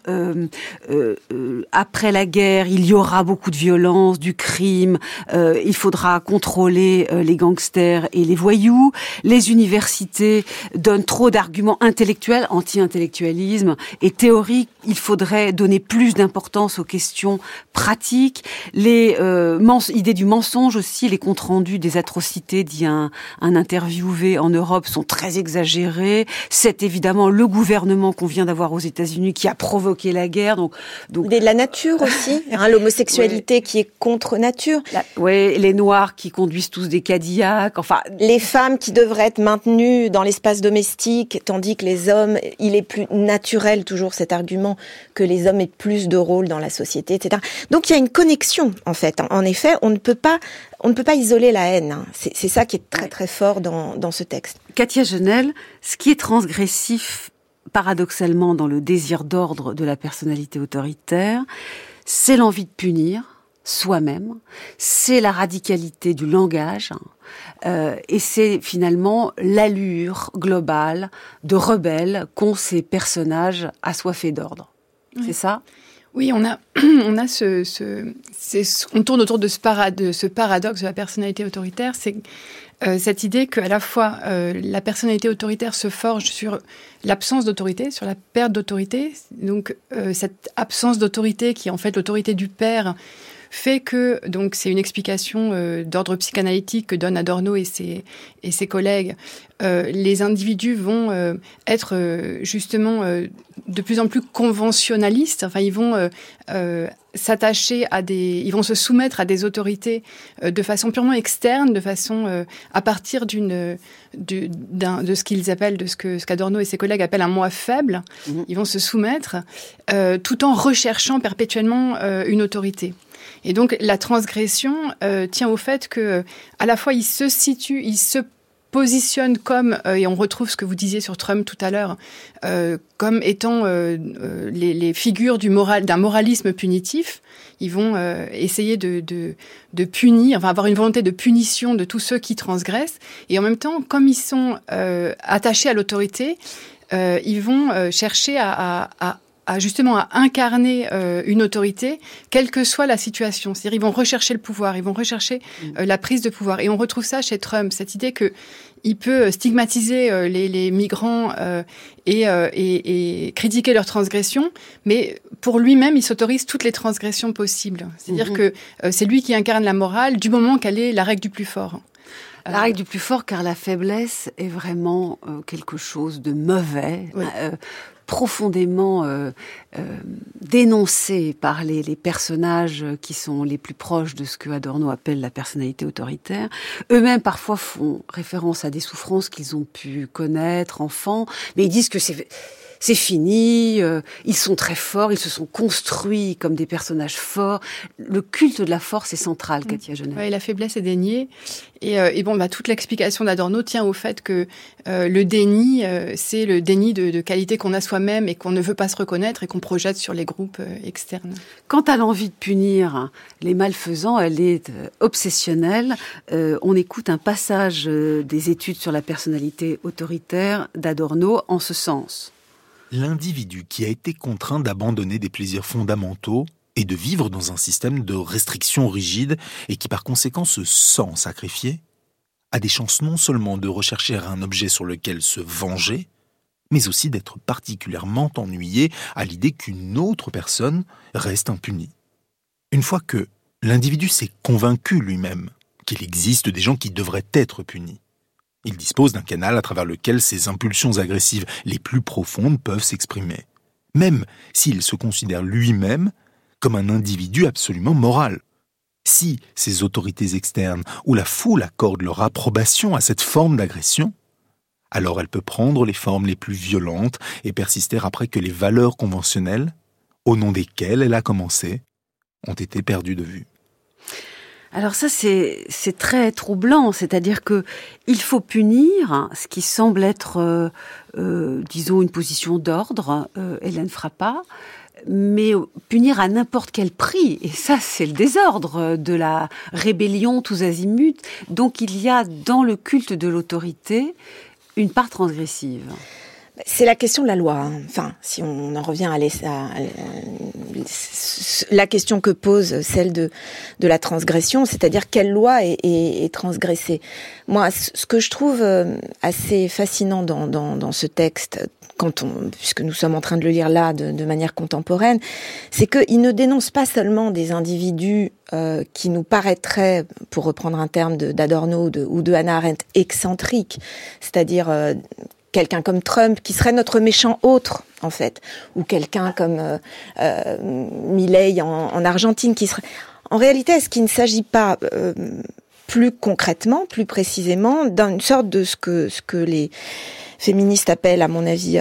Euh, euh, après la guerre, il y aura beaucoup de violence, du crime, il faudra contrôler euh, les gangsters et les voyous. Les universités donnent trop d'arguments intellectuels, anti-intellectualisme et théoriques. Il faudrait donner plus d'importance aux questions pratiques. Les euh, idées du mensonge aussi, les comptes rendus des atrocités, dit un, un interviewé en Europe, sont très exagérés. C'est évidemment le gouvernement qu'on vient d'avoir aux États-Unis qui a provoqué la guerre. Donc, donc de la nature aussi, hein, l'homosexualité ouais. qui est contre nature. Oui, les noirs qui conduisent tous des Cadillacs, enfin... Les femmes qui devraient être maintenues dans l'espace domestique, tandis que les hommes, il est plus naturel toujours cet argument que les hommes aient plus de rôle dans la société, etc. Donc il y a une connexion, en fait. En effet, on ne peut pas, on ne peut pas isoler la haine. C'est ça qui est très très fort dans, dans ce texte. Katia Genel, ce qui est transgressif paradoxalement dans le désir d'ordre de la personnalité autoritaire, c'est l'envie de punir, soi-même, c'est la radicalité du langage, euh, et c'est finalement l'allure globale de rebelle qu'ont ces personnages assoiffés d'ordre. Oui. C'est ça? Oui, on a, on a ce, ce, on tourne autour de ce, de ce paradoxe de la personnalité autoritaire, c'est euh, cette idée qu'à la fois euh, la personnalité autoritaire se forge sur l'absence d'autorité, sur la perte d'autorité, donc euh, cette absence d'autorité qui est en fait l'autorité du père fait que, donc c'est une explication euh, d'ordre psychanalytique que donne Adorno et ses, et ses collègues, euh, les individus vont euh, être justement de plus en plus conventionnalistes, enfin ils vont s'attacher à des, ils vont se soumettre à des autorités de façon purement externe, de façon à partir d'une de, de ce qu'ils appellent, de ce que ce qu'Adorno et ses collègues appellent un moi faible. Mmh. Ils vont se soumettre tout en recherchant perpétuellement une autorité. Et donc la transgression euh, tient au fait que euh, à la fois il se situe, il se positionne comme, euh, et on retrouve ce que vous disiez sur Trump tout à l'heure, comme étant les, figures d'un moralisme punitif. Ils vont essayer de, punir, enfin avoir une volonté de punition de tous ceux qui transgressent. Et en même temps, comme ils sont attachés à l'autorité, ils vont chercher à à justement à incarner euh, une autorité, quelle que soit la situation. C'est-à-dire, ils vont rechercher le pouvoir, ils vont rechercher mm. euh, la prise de pouvoir. Et on retrouve ça chez Trump, cette idée que il peut stigmatiser euh, les, les, migrants et, et, et, critiquer leurs transgressions, mais pour lui-même, il s'autorise toutes les transgressions possibles. C'est-à-dire mm-hmm. que c'est lui qui incarne la morale du moment qu'elle est la règle du plus fort. La règle du plus fort, car la faiblesse est vraiment quelque chose de mauvais profondément euh, euh, par les, les, personnages qui sont les plus proches de ce que Adorno appelle la personnalité autoritaire. Eux-mêmes parfois font référence à des souffrances qu'ils ont pu connaître enfants, mais ils disent que c'est c'est fini, euh, ils sont très forts, ils se sont construits comme des personnages forts. Le culte de la force est central, mm. Katia Genet. Oui, la faiblesse est déniée. Et, euh, et bon, bah, toute l'explication d'Adorno tient au fait que euh, le déni, c'est le déni de, de qualité qu'on a soi-même et qu'on ne veut pas se reconnaître et qu'on projette sur les groupes externes. Quant à l'envie de punir les malfaisants, elle est obsessionnelle. on écoute un passage des études sur la personnalité autoritaire d'Adorno en ce sens l'individu qui a été contraint d'abandonner des plaisirs fondamentaux et de vivre dans un système de restrictions rigides et qui par conséquent se sent sacrifié, a des chances non seulement de rechercher un objet sur lequel se venger, mais aussi d'être particulièrement ennuyé à l'idée qu'une autre personne reste impunie. Une fois que l'individu s'est convaincu lui-même qu'il existe des gens qui devraient être punis, il dispose d'un canal à travers lequel ses impulsions agressives les plus profondes peuvent s'exprimer, même s'il se considère lui-même comme un individu absolument moral. Si ses autorités externes ou la foule accordent leur approbation à cette forme d'agression, alors elle peut prendre les formes les plus violentes et persister après que les valeurs conventionnelles, au nom desquelles elle a commencé, ont été perdues de vue. Alors ça, c'est c'est très troublant. C'est-à-dire que il faut punir ce qui semble être, euh, euh, disons, une position d'ordre. Euh, Hélène Frappa mais punir à n'importe quel prix. Et ça, c'est le désordre de la rébellion tous azimuts. Donc il y a dans le culte de l'autorité une part transgressive. C'est la question de la loi. Hein. Enfin, si on en revient à, la question que pose celle de, la transgression, c'est-à-dire quelle loi est, transgressée. Moi, ce que je trouve euh, assez fascinant dans, ce texte, quand on, puisque nous sommes en train de le lire là de, de manière contemporaine, c'est qu'il ne dénonce pas seulement des individus euh, qui nous paraîtraient, pour reprendre un terme d'Adorno ou de Hannah Arendt, excentriques, c'est-à-dire euh, quelqu'un comme Trump qui serait notre méchant autre en fait, ou quelqu'un comme euh, euh en, en, Argentine qui serait. En réalité, est-ce qu'il ne s'agit pas euh, plus concrètement, plus précisément, d'une sorte de ce que ce que les féministes appellent, à mon avis,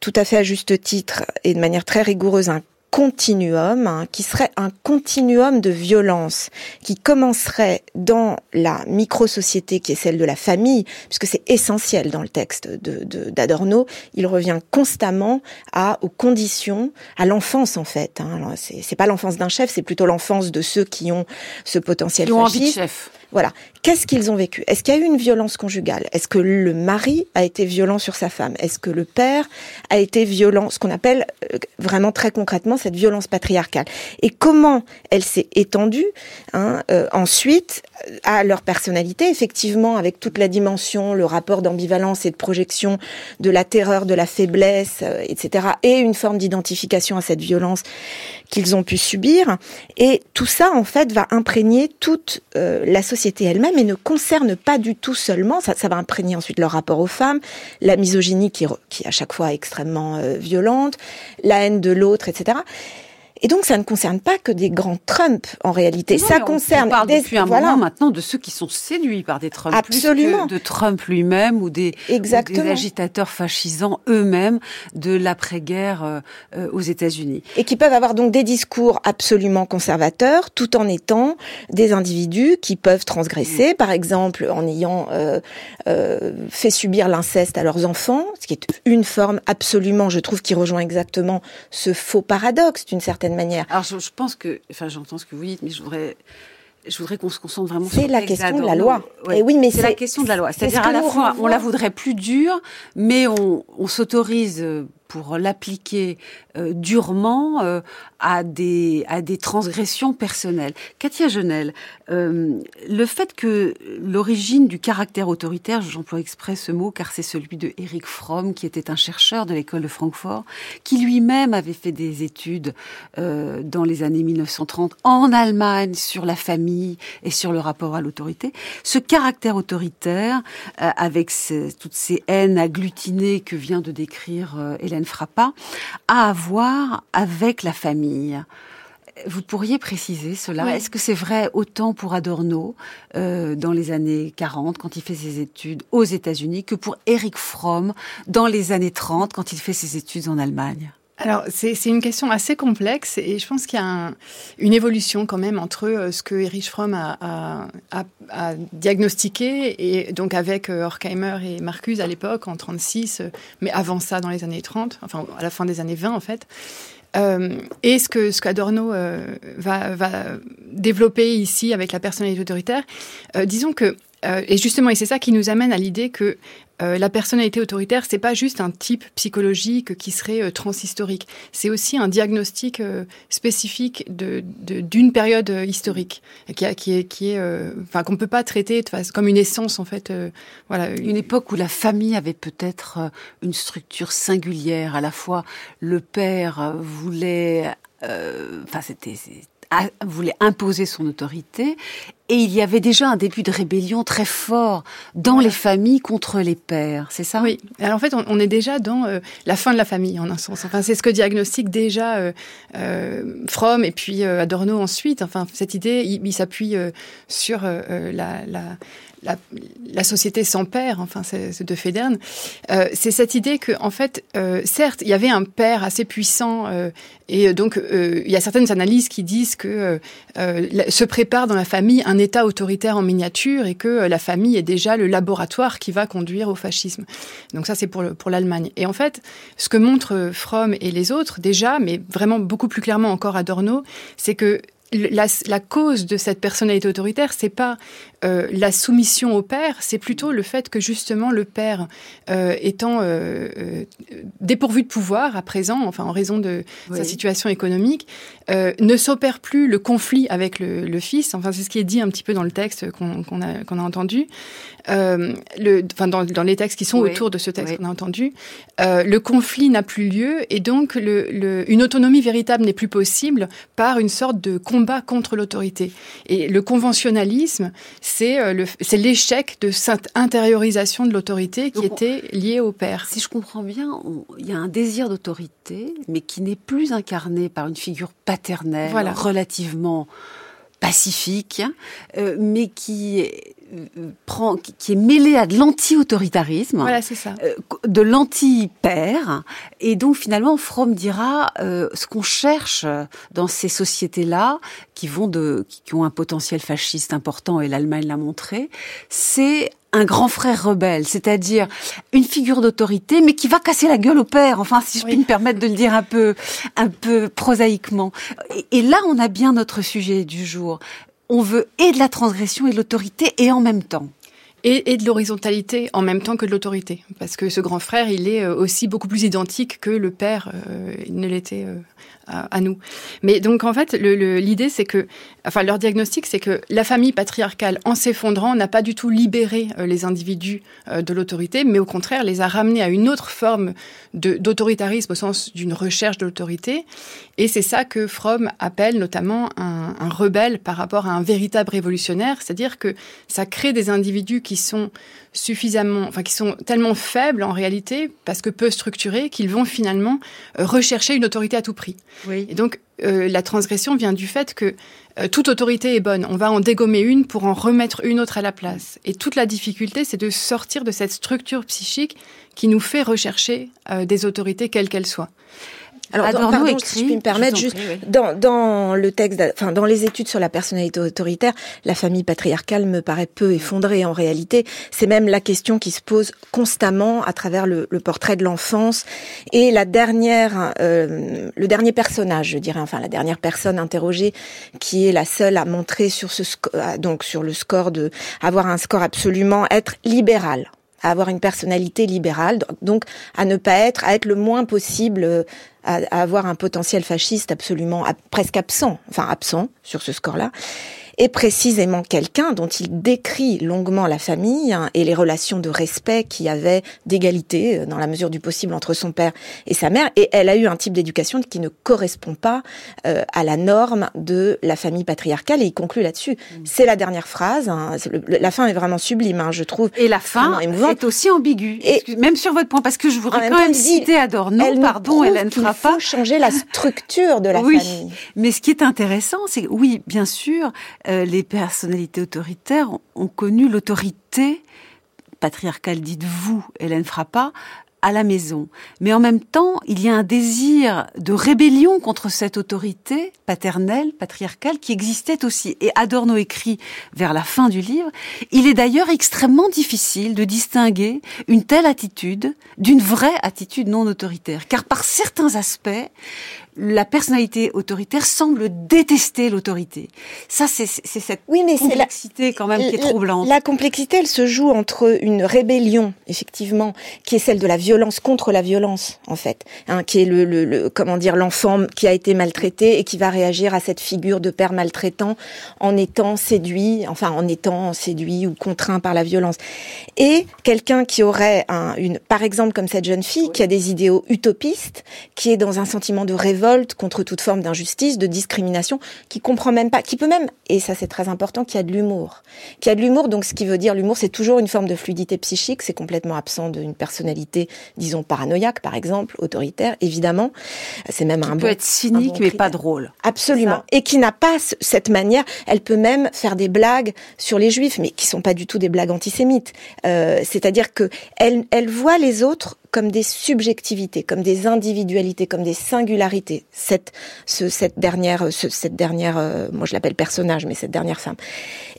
tout à fait à juste titre et de manière très rigoureuse, continuum hein, qui serait un continuum de violence qui commencerait dans la micro-société qui est celle de la famille, puisque c'est essentiel dans le texte d'Adorno. De, il revient constamment à aux conditions, à l'enfance en fait. Hein. C'est pas l'enfance d'un chef, c'est plutôt l'enfance de ceux qui ont ce potentiel qui ont envie de chef. Voilà. Qu'est-ce qu'ils ont vécu? Est-ce qu'il y a eu une violence conjugale? Est-ce que le mari a été violent sur sa femme? Est-ce que le père a été violent? Ce qu'on appelle euh, vraiment très concrètement cette violence patriarcale. Et comment elle s'est étendue hein, euh, ensuite à leur personnalité, effectivement, avec toute la dimension, le rapport d'ambivalence et de projection de la terreur, de la faiblesse, euh, etc. Et une forme d'identification à cette violence qu'ils ont pu subir. Et tout ça, en fait, va imprégner toute la société elle-même et ne concerne pas du tout seulement, ça, va imprégner ensuite leur rapport aux femmes, la misogynie qui, qui est à chaque fois extrêmement euh, violente, la haine de l'autre, etc. Et donc, ça ne concerne pas que des grands Trump, en réalité. ça concerne. On parle des, depuis un moment maintenant de ceux qui sont séduits par des Trump, Absolument. plus que de Trump lui-même ou des, des, agitateurs fascisants eux-mêmes de l'après-guerre euh, euh, aux États-Unis. Et qui peuvent avoir donc des discours absolument conservateurs, tout en étant des individus qui peuvent transgresser, mm. par exemple en ayant euh, euh, fait subir l'inceste à leurs enfants, ce qui est une forme absolument, je trouve, qui rejoint exactement ce faux paradoxe d'une certaine manière. Alors je, pense que, enfin j'entends ce que vous dites, mais je voudrais je voudrais qu'on se concentre vraiment sur la question de la loi. Et oui, mais c'est la question de la loi. C'est-à-dire à la fois, on la voudrait plus dure, mais on, on s'autorise pour l'appliquer euh, durement euh, à des à des transgressions personnelles. Katia Genel, euh, le fait que l'origine du caractère autoritaire, j'emploie exprès ce mot car c'est celui de Eric Fromm qui était un chercheur de l'école de Francfort, qui lui-même avait fait des études dans les années 1930 en Allemagne sur la famille et sur le rapport à l'autorité. Ce caractère autoritaire, avec toutes ces haines agglutinées que vient de décrire Hélène pas, à avec la famille. Vous pourriez préciser cela. Est-ce que c'est vrai autant pour Adorno euh, dans les années 40 quand il fait ses études aux États-Unis que pour Eric Fromm dans les années 30 quand il fait ses études en Allemagne? Alors, c'est une question assez complexe et je pense qu'il y a une évolution quand même entre euh, ce que Erich Fromm a, diagnostiqué, et donc avec euh, Horkheimer et Marcuse à l'époque, en 36, euh, mais avant ça, dans les années 30, enfin à la fin des années 20 en fait. et ce que ce qu'Adorno va, va, développer ici avec la personnalité autoritaire, disons que et justement, et c'est ça qui nous amène à l'idée que euh, la personnalité autoritaire, c'est pas juste un type psychologique qui serait euh, transhistorique. C'est aussi un diagnostic euh, spécifique de, d'une période historique qui, a, qui est, qui est, enfin qu'on peut pas traiter comme une essence en fait. voilà, une époque où la famille avait peut-être une structure singulière. À la fois, le père voulait, enfin c'était voulait imposer son autorité et il y avait déjà un début de rébellion très fort dans les familles contre les pères, c'est ça? Oui. Alors en fait, on, est déjà dans euh, la fin de la famille en un sens. Enfin, c'est ce que diagnostique déjà euh, euh Fromm et puis euh, Adorno ensuite. Enfin, cette idée, il, s'appuie sur la, la la, société sans père, enfin c'est de Federn, euh, c'est cette idée que en fait, euh, certes, il y avait un père assez puissant euh, et donc il y a certaines analyses qui disent que se prépare dans la famille un État autoritaire en miniature et que la famille est déjà le laboratoire qui va conduire au fascisme. Donc ça c'est pour pour l'Allemagne. Et en fait, ce que montrent Fromm et les autres déjà, mais vraiment beaucoup plus clairement encore Adorno, c'est que la, la, cause de cette personnalité autoritaire, c'est pas euh, la soumission au père, c'est plutôt le fait que justement le père, euh, étant euh, dépourvu de pouvoir à présent, enfin en raison de sa situation économique, ne s'opère plus le conflit avec le, le fils. Enfin, c'est ce qui est dit un petit peu dans le texte qu'on a, entendu, le, enfin dans, dans, les textes qui sont autour de ce texte qu'on a entendu. le conflit n'a plus lieu et donc le, une autonomie véritable n'est plus possible par une sorte de combat contre l'autorité. Et le conventionnalisme, c'est euh, c'est l'échec de cette intériorisation de l'autorité qui était liée au père. Si je comprends bien, il y a un désir d'autorité, mais qui n'est plus incarné par une figure paternelle relativement pacifique, euh, mais qui prend, qui est mêlé à de l'anti-autoritarisme, voilà. Euh, de l'anti-père, et donc finalement Fromm dira euh, ce qu'on cherche dans ces sociétés-là, qui vont de, qui ont un potentiel fasciste important, et l'Allemagne l'a montré, c'est un grand frère rebelle, c'est-à-dire une figure d'autorité, mais qui va casser la gueule au père. Enfin, si je puis me permettre de le dire un peu, un peu prosaïquement. Et, et là, on a bien notre sujet du jour on veut et de la transgression et de l'autorité et en même temps et, de l'horizontalité en même temps que de l'autorité. Parce que ce grand frère, il est euh, aussi beaucoup plus identique que le père euh, ne l'était euh, à, nous. Mais donc en fait, l'idée c'est que, enfin leur diagnostic c'est que la famille patriarcale en s'effondrant n'a pas du tout libéré euh, les individus euh, de l'autorité, mais au contraire les a ramenés à une autre forme d'autoritarisme au sens d'une recherche de l'autorité. Et c'est ça que Fromm appelle notamment un, un rebelle par rapport à un véritable révolutionnaire, c'est-à-dire que ça crée des individus qui sont suffisamment, enfin qui sont tellement faibles en réalité parce que peu structurés qu'ils vont finalement euh, rechercher une autorité à tout prix. Et donc euh, la transgression vient du fait que euh, toute autorité est bonne. On va en dégommer une pour en remettre une autre à la place. Et toute la difficulté, c'est de sortir de cette structure psychique qui nous fait rechercher des autorités quelles qu'elles soient. Alors, pardon, si je puis me permettre, juste dans, dans le texte, enfin dans les études sur la personnalité autoritaire, la famille patriarcale me paraît peu effondrée en réalité. C'est même la question qui se pose constamment à travers le, le portrait de l'enfance et la dernière, euh, le dernier personnage, je dirais, enfin la dernière personne interrogée, qui est la seule à montrer sur ce donc sur le score de avoir un score absolument être libéral à avoir une personnalité libérale, donc à ne pas être, à être le moins possible, à, avoir un potentiel fasciste absolument presque absent, enfin absent sur ce score-là est précisément quelqu'un dont il décrit longuement la famille hein, et les relations de respect qu'il y avait d'égalité euh, dans la mesure du possible entre son père et sa mère. Et elle a eu un type d'éducation qui ne correspond pas euh, à la norme de la famille patriarcale et il conclut là-dessus. Mm. C'est la dernière phrase. Hein, la fin est vraiment sublime, hein, je trouve. Et la fin est aussi ambiguë. Et même sur votre point, parce que je voudrais quand même citer Adorno, elle pardon, Hélène Frappa. Il faut changer la structure de la oui, famille. Mais ce qui est intéressant, c'est oui, bien sûr, euh, les personnalités autoritaires ont connu l'autorité patriarcale, dites-vous, Hélène Frappa, à la maison. Mais en même temps, il y a un désir de rébellion contre cette autorité paternelle, patriarcale, qui existait aussi. Et Adorno écrit vers la fin du livre, il est d'ailleurs extrêmement difficile de distinguer une telle attitude d'une vraie attitude non autoritaire. Car par certains aspects, la personnalité autoritaire semble détester l'autorité. Ça, c'est cette oui, mais complexité quand même qui est troublante. La complexité, elle se joue entre une rébellion, effectivement, qui est celle de la violence contre la violence, en fait, hein, qui est le, le, comment dire l'enfant qui a été maltraité et qui va réagir à cette figure de père maltraitant en étant séduit, enfin en étant séduit ou contraint par la violence. Et quelqu'un qui aurait un, une, par exemple comme cette jeune fille, qui a des idéaux utopistes, qui est dans un sentiment de révolte contre toute forme d'injustice, de discrimination, qui comprend même pas, qui peut même, et ça c'est très important, qui a de l'humour. Qui a de l'humour, donc ce qui veut dire l'humour, c'est toujours une forme de fluidité psychique, c'est complètement absent d'une personnalité, disons, paranoïaque, par exemple, autoritaire, évidemment. C'est même un peut être cynique, mais pas drôle. Absolument. Et qui n'a pas cette manière, elle peut même faire des blagues sur les juifs, mais qui sont pas du tout des blagues antisémites. Euh, c'est-à-dire que elle, elle voit les autres comme des subjectivités, comme des individualités, comme des singularités. Cette, ce, cette dernière, ce, cette dernière, euh, moi je l'appelle personnage, mais cette dernière femme.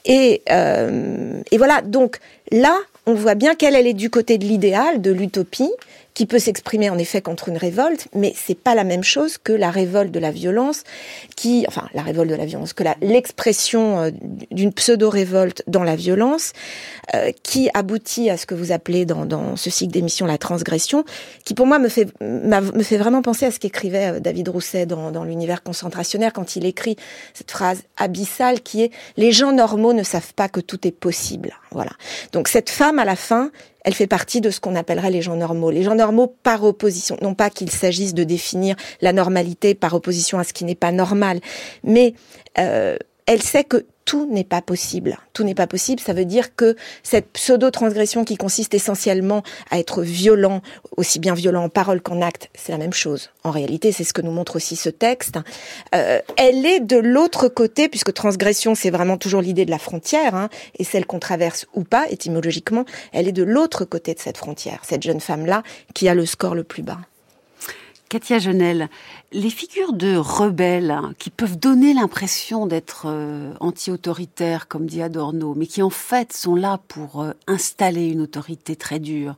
Et, euh, et voilà. Donc là, on voit bien qu'elle, elle est du côté de l'idéal, de l'utopie, qui peut s'exprimer en effet contre une révolte, mais c'est pas la même chose que la révolte de la violence, qui, enfin, la révolte de la violence, que l'expression euh, d'une pseudo-révolte dans la violence, euh, qui aboutit à ce que vous appelez dans, dans ce cycle d'émission la transgression, qui pour moi me fait, me fait vraiment penser à ce qu'écrivait euh, David Rousset dans, dans l'univers concentrationnaire quand il écrit cette phrase abyssale qui est les gens normaux ne savent pas que tout est possible. Voilà. Donc cette femme à la fin, elle fait partie de ce qu'on appellerait les gens normaux. Les gens normaux par opposition, non pas qu'il s'agisse de définir la normalité par opposition à ce qui n'est pas normal, mais euh, elle sait que tout n'est pas possible. Tout n'est pas possible, ça veut dire que cette pseudo-transgression qui consiste essentiellement à être violent, aussi bien violent en parole qu'en acte, c'est la même chose. En réalité, c'est ce que nous montre aussi ce texte. Euh, elle est de l'autre côté, puisque transgression, c'est vraiment toujours l'idée de la frontière, hein, et celle qu'on traverse ou pas, étymologiquement, elle est de l'autre côté de cette frontière, cette jeune femme-là qui a le score le plus bas. Katia Genel, Les figures de rebelles hein, qui peuvent donner l'impression d'être euh, anti-autoritaires, comme dit Adorno, mais qui en fait sont là pour euh, installer une autorité très dure.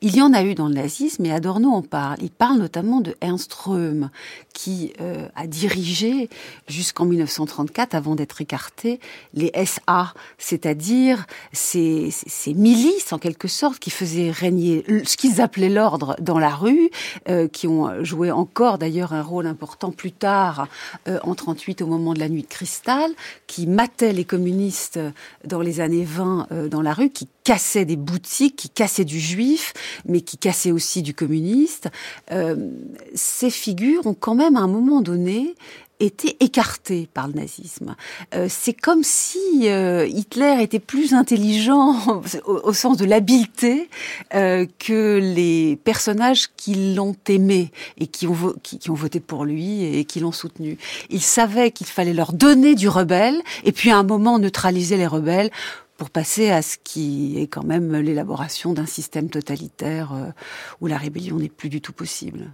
Il y en a eu dans le nazisme et Adorno en parle. Il parle notamment de Ernst Röhm, qui euh, a dirigé jusqu'en 1934, avant d'être écarté, les SA, c'est-à-dire ces, ces, milices en quelque sorte qui faisaient régner ce qu'ils appelaient l'ordre dans la rue, qui ont joué encore d'ailleurs un rôle important plus tard, euh, en 38, au moment de la nuit de cristal, qui matait les communistes dans les années 20 euh, dans la rue, qui cassait des boutiques, qui cassait du juif, mais qui cassait aussi du communiste. Euh, ces figures ont quand même à un moment donné était écarté par le nazisme. Euh, c'est comme si euh, Hitler était plus intelligent au, sens de l'habileté euh, que les personnages qui l'ont aimé et qui ont, qui, qui ont voté pour lui et qui l'ont soutenu. Il savait qu'il fallait leur donner du rebelle et puis à un moment neutraliser les rebelles pour passer à ce qui est quand même l'élaboration d'un système totalitaire où la rébellion n'est plus du tout possible.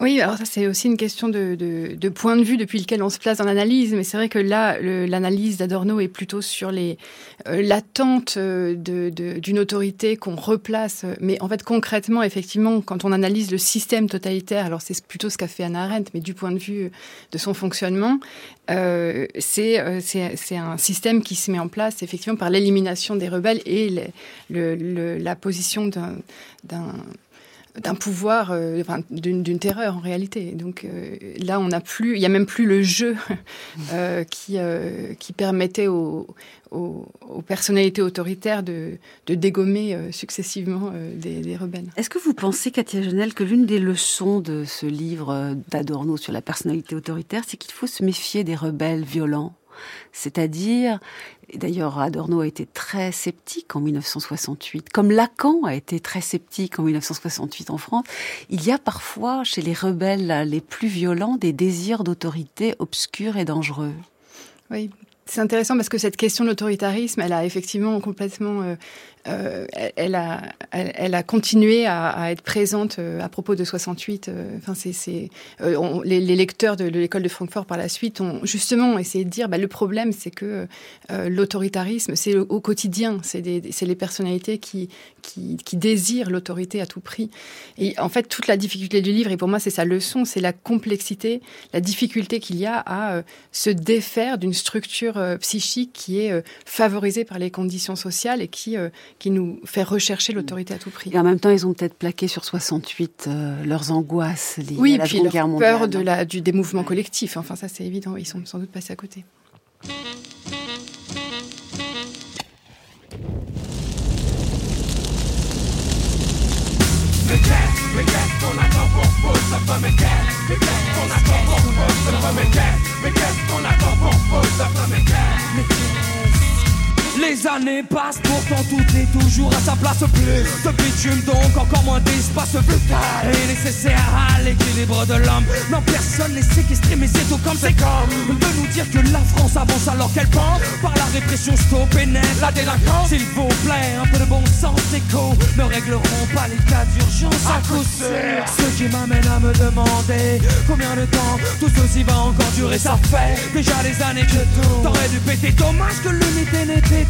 Oui, alors ça c'est aussi une question de, point de vue depuis lequel on se place dans l'analyse, mais c'est vrai que là, l'analyse d'Adorno est plutôt sur les euh, l'attente euh, d'une autorité qu'on replace. Mais en fait, concrètement, effectivement, quand on analyse le système totalitaire, alors c'est plutôt ce qu'a fait Anna Arendt, mais du point de vue de son fonctionnement, euh, c'est un système qui se met en place effectivement par l'élimination des rebelles et la position d'un d'un pouvoir, euh, d'une terreur en réalité. Donc euh, là, on n'a plus, il y a même plus le jeu euh, qui qui permettait aux, aux, personnalités autoritaires de, de dégommer successivement des, des, rebelles. Est-ce que vous pensez, Katia Genel, que l'une des leçons de ce livre d'Adorno sur la personnalité autoritaire, c'est qu'il faut se méfier des rebelles violents? C'est-à-dire, d'ailleurs Adorno a été très sceptique en 1968, comme Lacan a été très sceptique en 1968 en France, il y a parfois chez les rebelles les plus violents des désirs d'autorité obscurs et dangereux. Oui, c'est intéressant parce que cette question de l'autoritarisme, elle a effectivement complètement euh, euh, elle, a, continué à, être présente euh, à propos de 68. Euh, enfin, les, lecteurs de, l'école de Francfort par la suite ont justement essayé de dire bah, le problème, c'est que l'autoritarisme, c'est au quotidien, c'est, les personnalités qui désirent l'autorité à tout prix. Et en fait, toute la difficulté du livre, et pour moi, c'est sa leçon, c'est la complexité, la difficulté qu'il y a à se défaire d'une structure psychique qui est favorisée par les conditions sociales et qui qui nous fait rechercher l'autorité à tout prix. Et en même temps, ils ont peut-être plaqué sur 68 euh, leurs angoisses liées oui, à la puis Guerre mondiale. peur de la, du, des mouvements collectifs. Enfin, ça, c'est évident. Ils sont sans doute passés à côté. Les années passent, pourtant tout est toujours à sa place. Plus de bitume, donc encore moins d'espace vital et nécessaire à l'équilibre de l'homme. Non, personne n'est séquestré, mais c'est tout comme c'est comme de nous dire que la France avance alors qu'elle pense par la répression stop et net la délinquance. S'il vous plaît, un peu de bon sens écho ne régleront pas les cas d'urgence à coup sûr. Ce qui m'amène à me demander combien de temps tout ceci va encore durer. Ça fait déjà des années que tout t'aurais dû péter. Dommage que l'unité n'était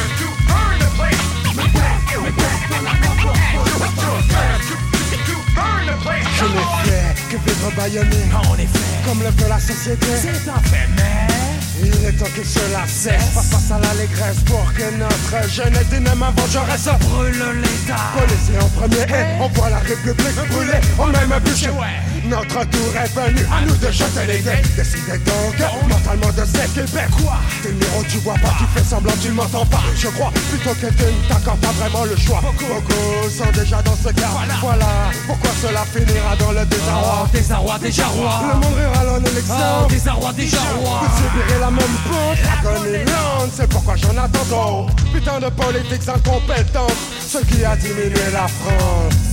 Je ne fais que vivre baïonné En effet Comme le veut la société. C'est un fait mais il est temps que cela cesse. Face face à l'allégresse pour que notre jeunesse dynamique vengeresse. Brûle l'état. Policier en premier on voit la République brûler. On même bûcher Ouais Notre tour est venu, à nous de jeter les dés. Décidez donc, mentalement de s'équiper. Quoi? T'es numéro, tu vois pas, tu fais semblant, tu m'entends pas. Je crois plutôt que tu ne t'accordes pas vraiment le choix. Beaucoup sont déjà dans ce cas. Voilà, pourquoi cela finira dans le désarroi. Oh, désarroi, déjà roi. Le monde rural en élection. Oh, désarroi, déjà roi. Vous subirez la même pente, la c'est pourquoi j'en attends. Putain de politiques incompétentes, ce qui a diminué la France.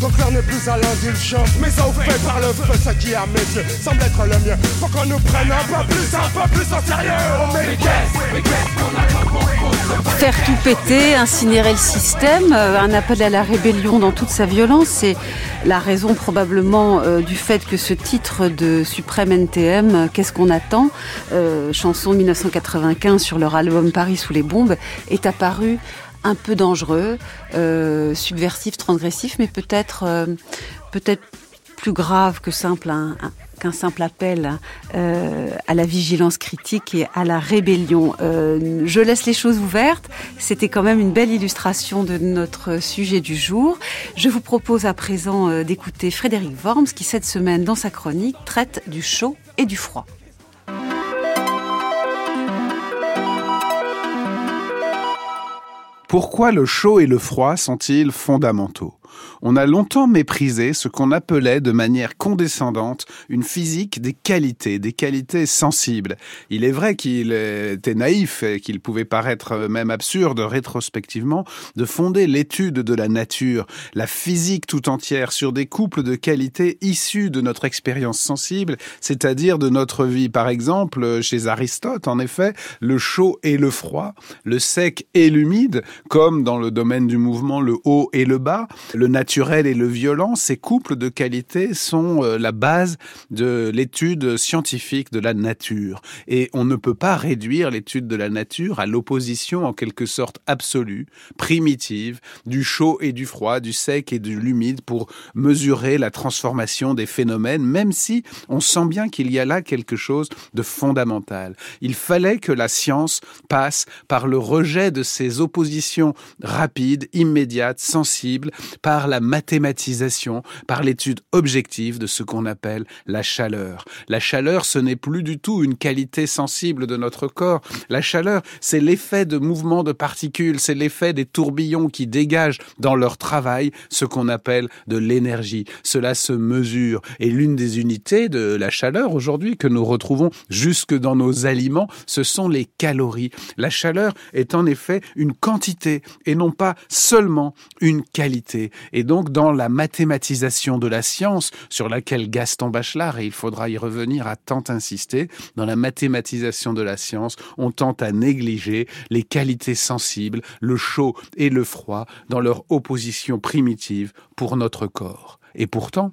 Donc l'heure n'est plus à l'indulgence, mais ça fait par le feu, ce qui à mes yeux semble être le mieux. Faut qu'on nous prenne un peu plus, un peu plus en sérieux. Oh, mais Faire tout péter, incinérer le système, euh, un appel à la rébellion dans toute sa violence, c'est la raison probablement euh, du fait que ce titre de Suprême NTM, euh, Qu'est-ce qu'on attend, chanson de 1995 sur leur album Paris sous les bombes, est apparu un peu dangereux, euh, subversif, transgressif, mais peut-être euh, peut-être plus grave qu'un simple appel euh, à la vigilance critique et à la rébellion. je laisse les choses ouvertes. C'était quand même une belle illustration de notre sujet du jour. Je vous propose à présent d'écouter Frédéric Worms qui cette semaine dans sa chronique traite du chaud et du froid. Pourquoi le chaud et le froid sont-ils fondamentaux? On a longtemps méprisé ce qu'on appelait de manière condescendante une physique des qualités, des qualités sensibles. Il est vrai qu'il était naïf et qu'il pouvait paraître même absurde rétrospectivement de fonder l'étude de la nature, la physique tout entière sur des couples de qualités issues de notre expérience sensible, c'est-à-dire de notre vie. Par exemple, chez Aristote, en effet, le chaud et le froid, le sec et l'humide, comme dans le domaine du mouvement, le haut et le bas, naturel et le violent, ces couples de qualités sont euh, la base de l'étude scientifique de la nature. Et on ne peut pas réduire l'étude de la nature à l'opposition en quelque sorte absolue, primitive, du chaud et du froid, du sec et de l'humide pour mesurer la transformation des phénomènes, même si on sent bien qu'il y a là quelque chose de fondamental. Il fallait que la science passe par le rejet de ces oppositions rapides, immédiates, sensibles, par par la mathématisation, par l'étude objective de ce qu'on appelle la chaleur. La chaleur, ce n'est plus du tout une qualité sensible de notre corps. La chaleur, c'est l'effet de mouvement de particules, c'est l'effet des tourbillons qui dégagent dans leur travail ce qu'on appelle de l'énergie. Cela se mesure. Et l'une des unités de la chaleur aujourd'hui que nous retrouvons jusque dans nos aliments, ce sont les calories. La chaleur est en effet une quantité et non pas seulement une qualité. Et donc, dans la mathématisation de la science, sur laquelle Gaston Bachelard, et il faudra y revenir, a tant insisté, dans la mathématisation de la science, on tente à négliger les qualités sensibles, le chaud et le froid, dans leur opposition primitive pour notre corps. Et pourtant,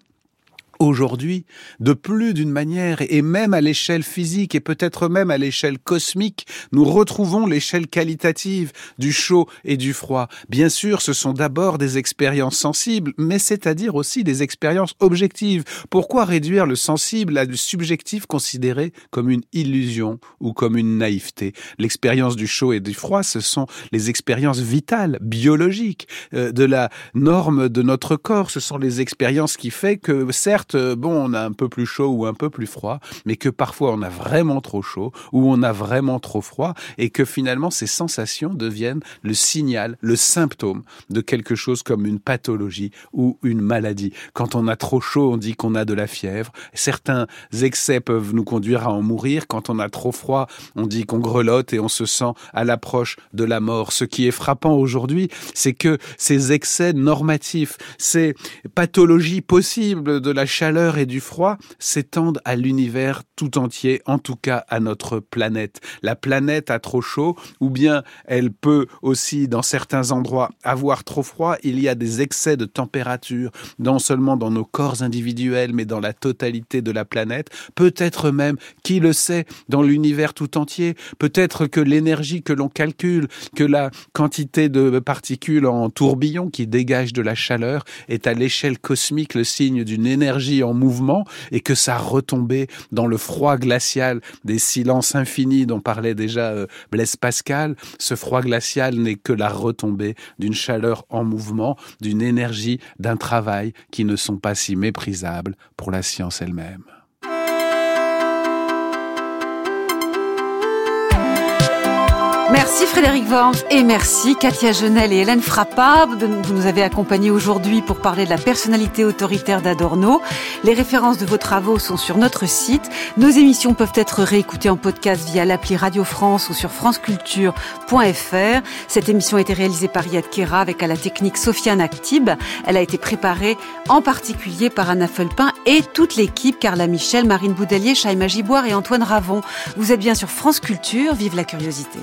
aujourd'hui, de plus d'une manière, et même à l'échelle physique, et peut-être même à l'échelle cosmique, nous retrouvons l'échelle qualitative du chaud et du froid. Bien sûr, ce sont d'abord des expériences sensibles, mais c'est-à-dire aussi des expériences objectives. Pourquoi réduire le sensible à du subjectif considéré comme une illusion ou comme une naïveté? L'expérience du chaud et du froid, ce sont les expériences vitales, biologiques, euh, de la norme de notre corps. Ce sont les expériences qui fait que, certes, euh, bon, on a un peu plus chaud ou un peu plus froid, mais que parfois on a vraiment trop chaud ou on a vraiment trop froid et que finalement ces sensations deviennent le signal, le symptôme de quelque chose comme une pathologie ou une maladie. Quand on a trop chaud, on dit qu'on a de la fièvre. Certains excès peuvent nous conduire à en mourir. Quand on a trop froid, on dit qu'on grelotte et on se sent à l'approche de la mort. Ce qui est frappant aujourd'hui, c'est que ces excès normatifs, ces pathologies possibles de la chaleur et du froid s'étendent à l'univers tout entier, en tout cas à notre planète. La planète a trop chaud, ou bien elle peut aussi, dans certains endroits, avoir trop froid. Il y a des excès de température, non seulement dans nos corps individuels, mais dans la totalité de la planète. Peut-être même, qui le sait, dans l'univers tout entier. Peut-être que l'énergie que l'on calcule, que la quantité de particules en tourbillon qui dégagent de la chaleur est à l'échelle cosmique le signe d'une énergie en mouvement et que sa retombée dans le froid glacial des silences infinis dont parlait déjà euh, Blaise Pascal, ce froid glacial n'est que la retombée d'une chaleur en mouvement, d'une énergie, d'un travail qui ne sont pas si méprisables pour la science elle-même. Merci Frédéric Worms et merci Katia Genel et Hélène Frappa. Vous nous avez accompagnés aujourd'hui pour parler de la personnalité autoritaire d'Adorno. Les références de vos travaux sont sur notre site. Nos émissions peuvent être réécoutées en podcast via l'appli Radio France ou sur franceculture.fr. Cette émission a été réalisée par Yad Kera avec à la technique Sofiane Actib. Elle a été préparée en particulier par Anna Felpin et toute l'équipe Carla Michel, Marine Boudelier, Chaïma Giboire et Antoine Ravon. Vous êtes bien sur France Culture. Vive la curiosité.